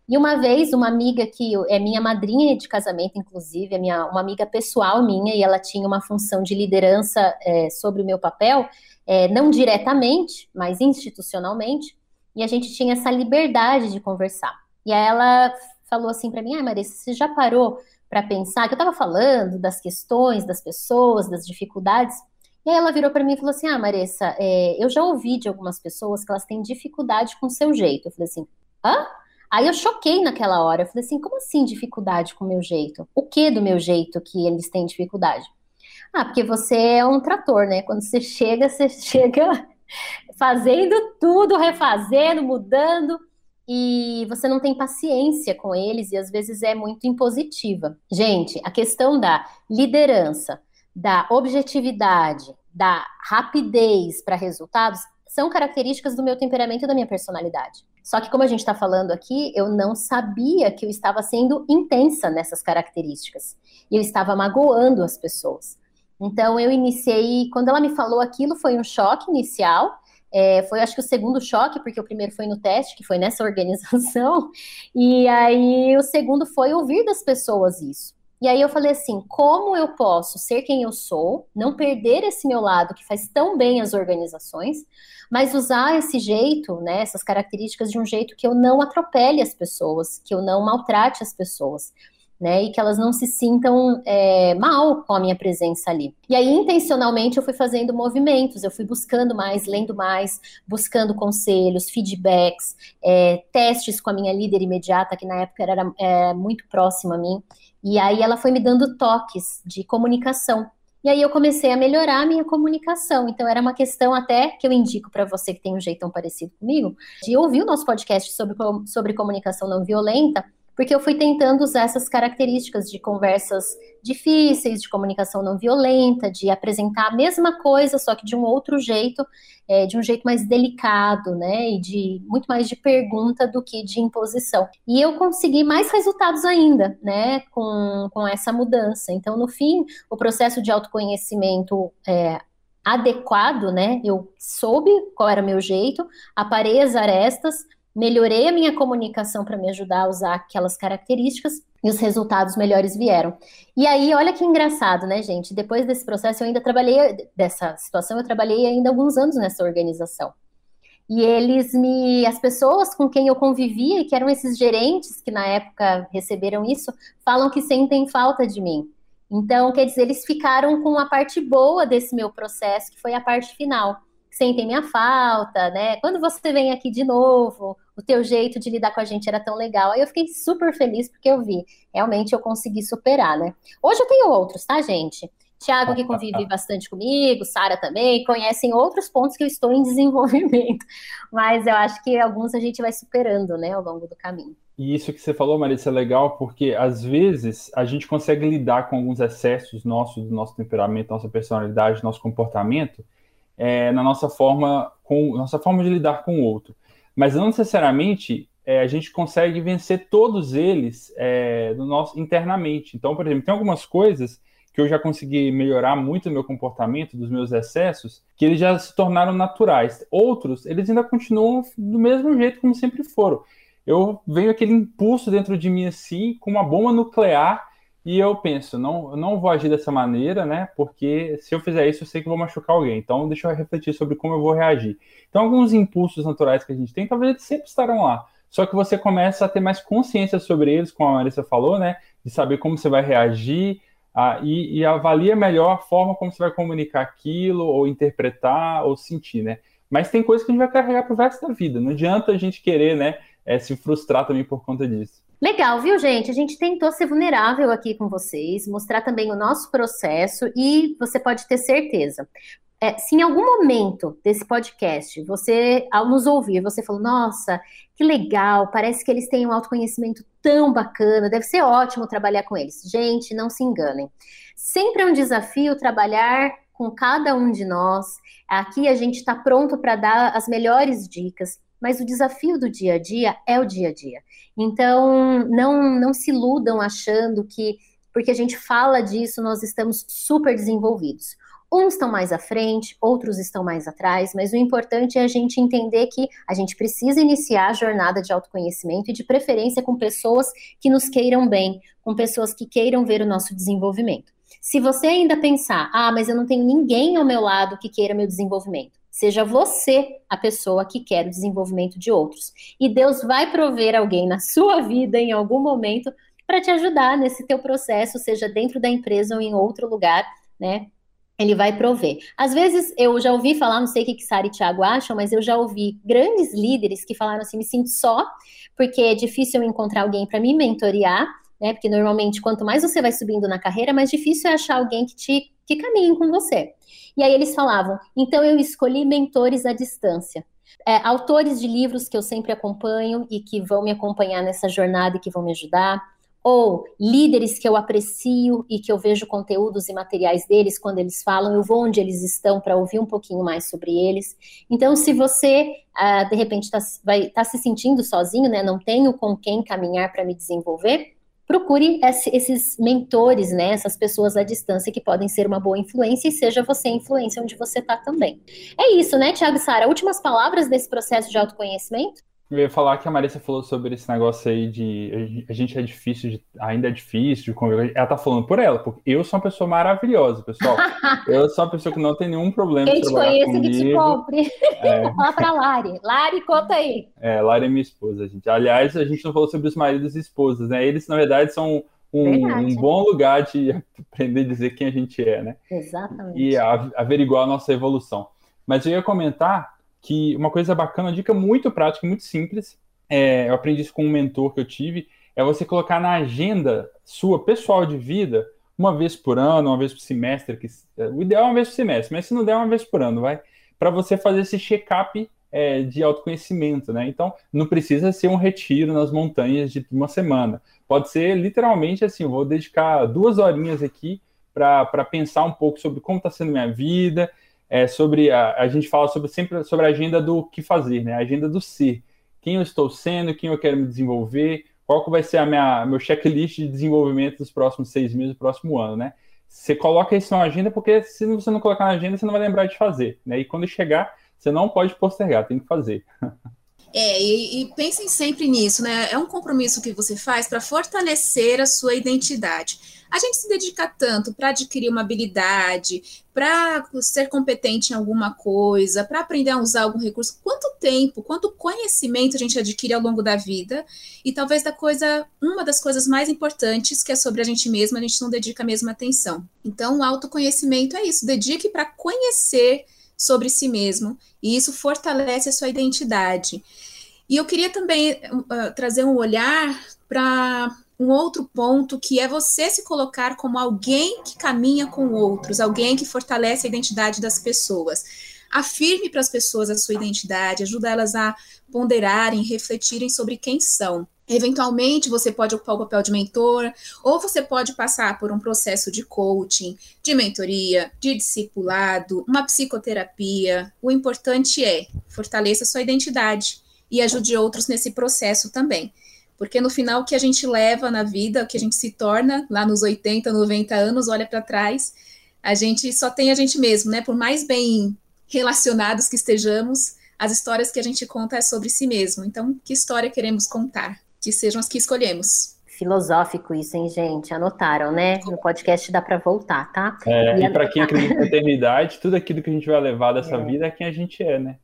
E uma vez, uma amiga que é minha madrinha de casamento, inclusive, é minha, uma amiga pessoal minha, e ela tinha uma função de liderança é, sobre o meu papel, é, não diretamente, mas institucionalmente, e a gente tinha essa liberdade de conversar. E aí ela falou assim para mim: Ah, Marisa, você já parou para pensar que eu estava falando das questões das pessoas, das dificuldades? E aí ela virou para mim e falou assim: Ah, Marissa, é, eu já ouvi de algumas pessoas que elas têm dificuldade com o seu jeito. Eu falei assim: hã? Aí eu choquei naquela hora. Eu falei assim: como assim dificuldade com o meu jeito? O que do meu jeito que eles têm dificuldade? Ah, porque você é um trator, né? Quando você chega, você chega fazendo tudo, refazendo, mudando e você não tem paciência com eles e às vezes é muito impositiva. Gente, a questão da liderança, da objetividade, da rapidez para resultados são características do meu temperamento e da minha personalidade. Só que, como a gente está falando aqui, eu não sabia que eu estava sendo intensa nessas características. E eu estava magoando as pessoas. Então, eu iniciei. Quando ela me falou aquilo, foi um choque inicial. É, foi, acho que, o segundo choque, porque o primeiro foi no teste, que foi nessa organização, e aí o segundo foi ouvir das pessoas isso. E aí eu falei assim: como eu posso ser quem eu sou, não perder esse meu lado que faz tão bem as organizações, mas usar esse jeito, né, essas características de um jeito que eu não atropele as pessoas, que eu não maltrate as pessoas. Né? E que elas não se sintam é, mal com a minha presença ali. E aí, intencionalmente, eu fui fazendo movimentos, eu fui buscando mais, lendo mais, buscando conselhos, feedbacks, é, testes com a minha líder imediata, que na época era é, muito próxima a mim. E aí ela foi me dando toques de comunicação. E aí eu comecei a melhorar a minha comunicação. Então era uma questão até que eu indico para você que tem um jeitão parecido comigo, de ouvir o nosso podcast sobre, sobre comunicação não violenta, porque eu fui tentando usar essas características de conversas difíceis, de comunicação não violenta, de apresentar a mesma coisa, só que de um outro jeito, é, de um jeito mais delicado, né? E de muito mais de pergunta do que de imposição. E eu consegui mais resultados ainda, né? Com, com essa mudança. Então, no fim, o processo de autoconhecimento é, adequado, né? Eu soube qual era o meu jeito, aparei as arestas, melhorei a minha comunicação para me ajudar a usar aquelas características e os resultados melhores vieram. E aí, olha que engraçado, né, gente? Depois desse processo, eu ainda trabalhei, dessa situação, eu trabalhei ainda alguns anos nessa organização. E eles me, as pessoas com quem eu convivia, que eram esses gerentes que na época receberam isso, falam que sentem falta de mim. Então, quer dizer, eles ficaram com a parte boa desse meu processo, que foi a parte final sentem minha falta, né? Quando você vem aqui de novo, o teu jeito de lidar com a gente era tão legal. Aí eu fiquei super feliz porque eu vi, realmente eu consegui superar, né? Hoje eu tenho outros, tá, gente? Tiago, que convive bastante comigo, Sara também, conhecem outros pontos que eu estou em desenvolvimento. Mas eu acho que alguns a gente vai superando, né, ao longo do caminho. E isso que você falou, Marisa, é legal porque às vezes a gente consegue lidar com alguns excessos nossos, do nosso temperamento, nossa personalidade, nosso comportamento, é, na nossa forma, com nossa forma de lidar com o outro. Mas não necessariamente é, a gente consegue vencer todos eles é, no nosso, internamente. Então, por exemplo, tem algumas coisas que eu já consegui melhorar muito o meu comportamento, dos meus excessos, que eles já se tornaram naturais. Outros, eles ainda continuam do mesmo jeito como sempre foram. Eu venho aquele impulso dentro de mim assim, com uma bomba nuclear, e eu penso, não, não vou agir dessa maneira, né? Porque se eu fizer isso, eu sei que vou machucar alguém. Então, deixa eu refletir sobre como eu vou reagir. Então, alguns impulsos naturais que a gente tem, talvez eles sempre estarão lá. Só que você começa a ter mais consciência sobre eles, como a Marissa falou, né? De saber como você vai reagir a, e, e avalia melhor a forma como você vai comunicar aquilo, ou interpretar, ou sentir, né? Mas tem coisas que a gente vai carregar pro resto da vida. Não adianta a gente querer, né? É, se frustrar também por conta disso. Legal, viu, gente? A gente tentou ser vulnerável aqui com vocês, mostrar também o nosso processo e você pode ter certeza. É, se em algum momento desse podcast você, ao nos ouvir, você falou, nossa, que legal, parece que eles têm um autoconhecimento tão bacana, deve ser ótimo trabalhar com eles. Gente, não se enganem. Sempre é um desafio trabalhar com cada um de nós. Aqui a gente está pronto para dar as melhores dicas, mas o desafio do dia a dia é o dia a dia. Então, não, não se iludam achando que, porque a gente fala disso, nós estamos super desenvolvidos. Uns estão mais à frente, outros estão mais atrás, mas o importante é a gente entender que a gente precisa iniciar a jornada de autoconhecimento e, de preferência, com pessoas que nos queiram bem, com pessoas que queiram ver o nosso desenvolvimento. Se você ainda pensar, ah, mas eu não tenho ninguém ao meu lado que queira meu desenvolvimento, Seja você a pessoa que quer o desenvolvimento de outros. E Deus vai prover alguém na sua vida em algum momento para te ajudar nesse teu processo, seja dentro da empresa ou em outro lugar, né? Ele vai prover. Às vezes eu já ouvi falar, não sei o que, que Sara e Thiago acham, mas eu já ouvi grandes líderes que falaram assim: me sinto só, porque é difícil eu encontrar alguém para me mentorear, né? Porque normalmente, quanto mais você vai subindo na carreira, mais difícil é achar alguém que te que caminhe com você. E aí eles falavam: então eu escolhi mentores à distância. É, autores de livros que eu sempre acompanho e que vão me acompanhar nessa jornada e que vão me ajudar, ou líderes que eu aprecio e que eu vejo conteúdos e materiais deles quando eles falam, eu vou onde eles estão para ouvir um pouquinho mais sobre eles. Então, se você ah, de repente está tá se sentindo sozinho, né, não tenho com quem caminhar para me desenvolver, procure esses mentores, né, essas pessoas à distância que podem ser uma boa influência e seja você a influência onde você está também. É isso, né, Tiago e Sara? Últimas palavras desse processo de autoconhecimento? Eu ia falar que a Marissa falou sobre esse negócio aí de a gente é difícil, de, ainda é difícil de conviver. Ela tá falando por ela, porque eu sou uma pessoa maravilhosa, pessoal. eu sou uma pessoa que não tem nenhum problema Quem te conhece comigo. que te compre. É. Fala pra Lari. Lari, conta aí. É, Lari é minha esposa, gente. Aliás, a gente não falou sobre os maridos e esposas, né? Eles, na verdade, são um, um, bom lugar de aprender a dizer quem a gente é, né? Exatamente. E averiguar a nossa evolução. Mas eu ia comentar que uma coisa bacana, uma dica muito prática, muito simples, é, eu aprendi isso com um mentor que eu tive, é você colocar na agenda sua pessoal de vida uma vez por ano, uma vez por semestre, que o ideal é uma vez por semestre, mas se não der uma vez por ano, vai, para você fazer esse check-up é, de autoconhecimento, né? Então, não precisa ser um retiro nas montanhas de uma semana. Pode ser literalmente assim: vou dedicar duas horinhas aqui para pensar um pouco sobre como está sendo minha vida, é, sobre a, a gente fala sobre, sempre sobre a agenda do que fazer, né? A agenda do ser. Quem eu estou sendo, quem eu quero me desenvolver, qual que vai ser a minha meu checklist de desenvolvimento dos próximos seis meses, do próximo ano, né? Você coloca isso na agenda, porque se você não colocar na agenda, você não vai lembrar de fazer, né? E quando chegar, você não pode postergar, tem que fazer. É, e, e, pensem sempre nisso, né? É um compromisso que você faz para fortalecer a sua identidade. A gente se dedica tanto para adquirir uma habilidade, para ser competente em alguma coisa, para aprender a usar algum recurso. Quanto tempo, quanto conhecimento a gente adquire ao longo da vida? E talvez da coisa, uma das coisas mais importantes, que é sobre a gente mesma, a gente não dedica a mesma atenção. Então, o autoconhecimento é isso, dedique para conhecer sobre si mesmo, e isso fortalece a sua identidade. E eu queria também uh, trazer um olhar para um outro ponto, que é você se colocar como alguém que caminha com outros, alguém que fortalece a identidade das pessoas. Afirme para as pessoas a sua identidade, ajuda elas a ponderarem, refletirem sobre quem são. Eventualmente, você pode ocupar o papel de mentor, ou você pode passar por um processo de coaching, de mentoria, de discipulado, uma psicoterapia. O importante é fortaleça sua identidade e ajude outros nesse processo também. Porque no final, o que a gente leva na vida, o que a gente se torna lá nos 80, 90 anos, olha para trás, a gente só tem a gente mesmo, né? Por mais bem relacionados que estejamos, as histórias que a gente conta é sobre si mesmo. Então, que história queremos contar? Que sejam as que escolhemos. Filosófico isso, hein, gente? Anotaram, né? No podcast dá para voltar, tá? É, e, e para quem acredita na eternidade, tudo aquilo que a gente vai levar dessa é. vida é quem a gente é, né?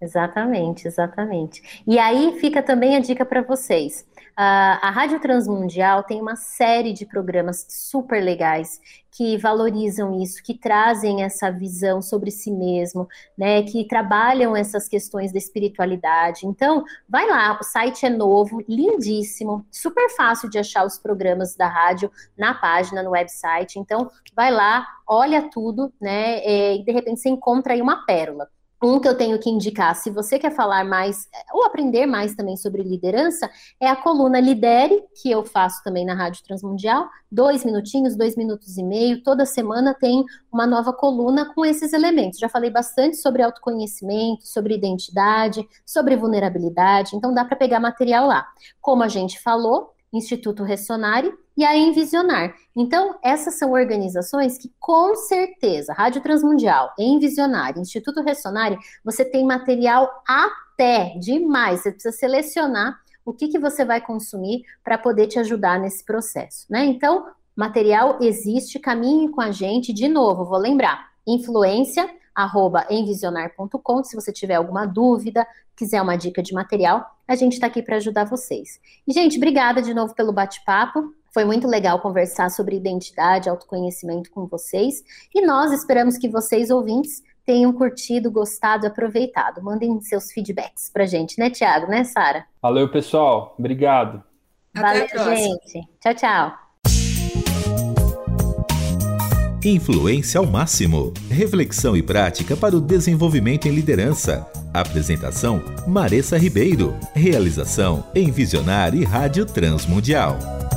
Exatamente, exatamente. E aí fica também a dica para vocês. Uh, a Rádio Transmundial tem uma série de programas super legais que valorizam isso, que trazem essa visão sobre si mesmo, né, que trabalham essas questões da espiritualidade. Então, vai lá, o site é novo, lindíssimo, super fácil de achar os programas da rádio na página, no website. Então, vai lá, olha tudo, né, e de repente você encontra aí uma pérola. Um que eu tenho que indicar, se você quer falar mais ou aprender mais também sobre liderança, é a coluna Lidere, que eu faço também na Rádio Transmundial. Dois minutinhos, dois minutos e meio. Toda semana tem uma nova coluna com esses elementos. Já falei bastante sobre autoconhecimento, sobre identidade, sobre vulnerabilidade, então dá para pegar material lá. Como a gente falou, Instituto Ressonare e a Envisionar. Então, essas são organizações que, com certeza, Rádio Transmundial, Envisionar, Instituto Ressonare, você tem material até demais. Você precisa selecionar o que, que você vai consumir para poder te ajudar nesse processo, né? Então, material existe, caminhe com a gente. De novo, vou lembrar, influência arroba envisionar.com. Se você tiver alguma dúvida, quiser uma dica de material, a gente está aqui para ajudar vocês. E, gente, obrigada de novo pelo bate-papo. Foi muito legal conversar sobre identidade, autoconhecimento com vocês. E nós esperamos que vocês, ouvintes, tenham curtido, gostado, aproveitado. Mandem seus feedbacks pra gente, né, Tiago, né, Sara? Valeu, pessoal. Obrigado. Valeu, gente. Tchau, tchau. Influência ao máximo. Reflexão e prática para o desenvolvimento em liderança. Apresentação: Maressa Ribeiro. Realização: Envisionar e Rádio Transmundial.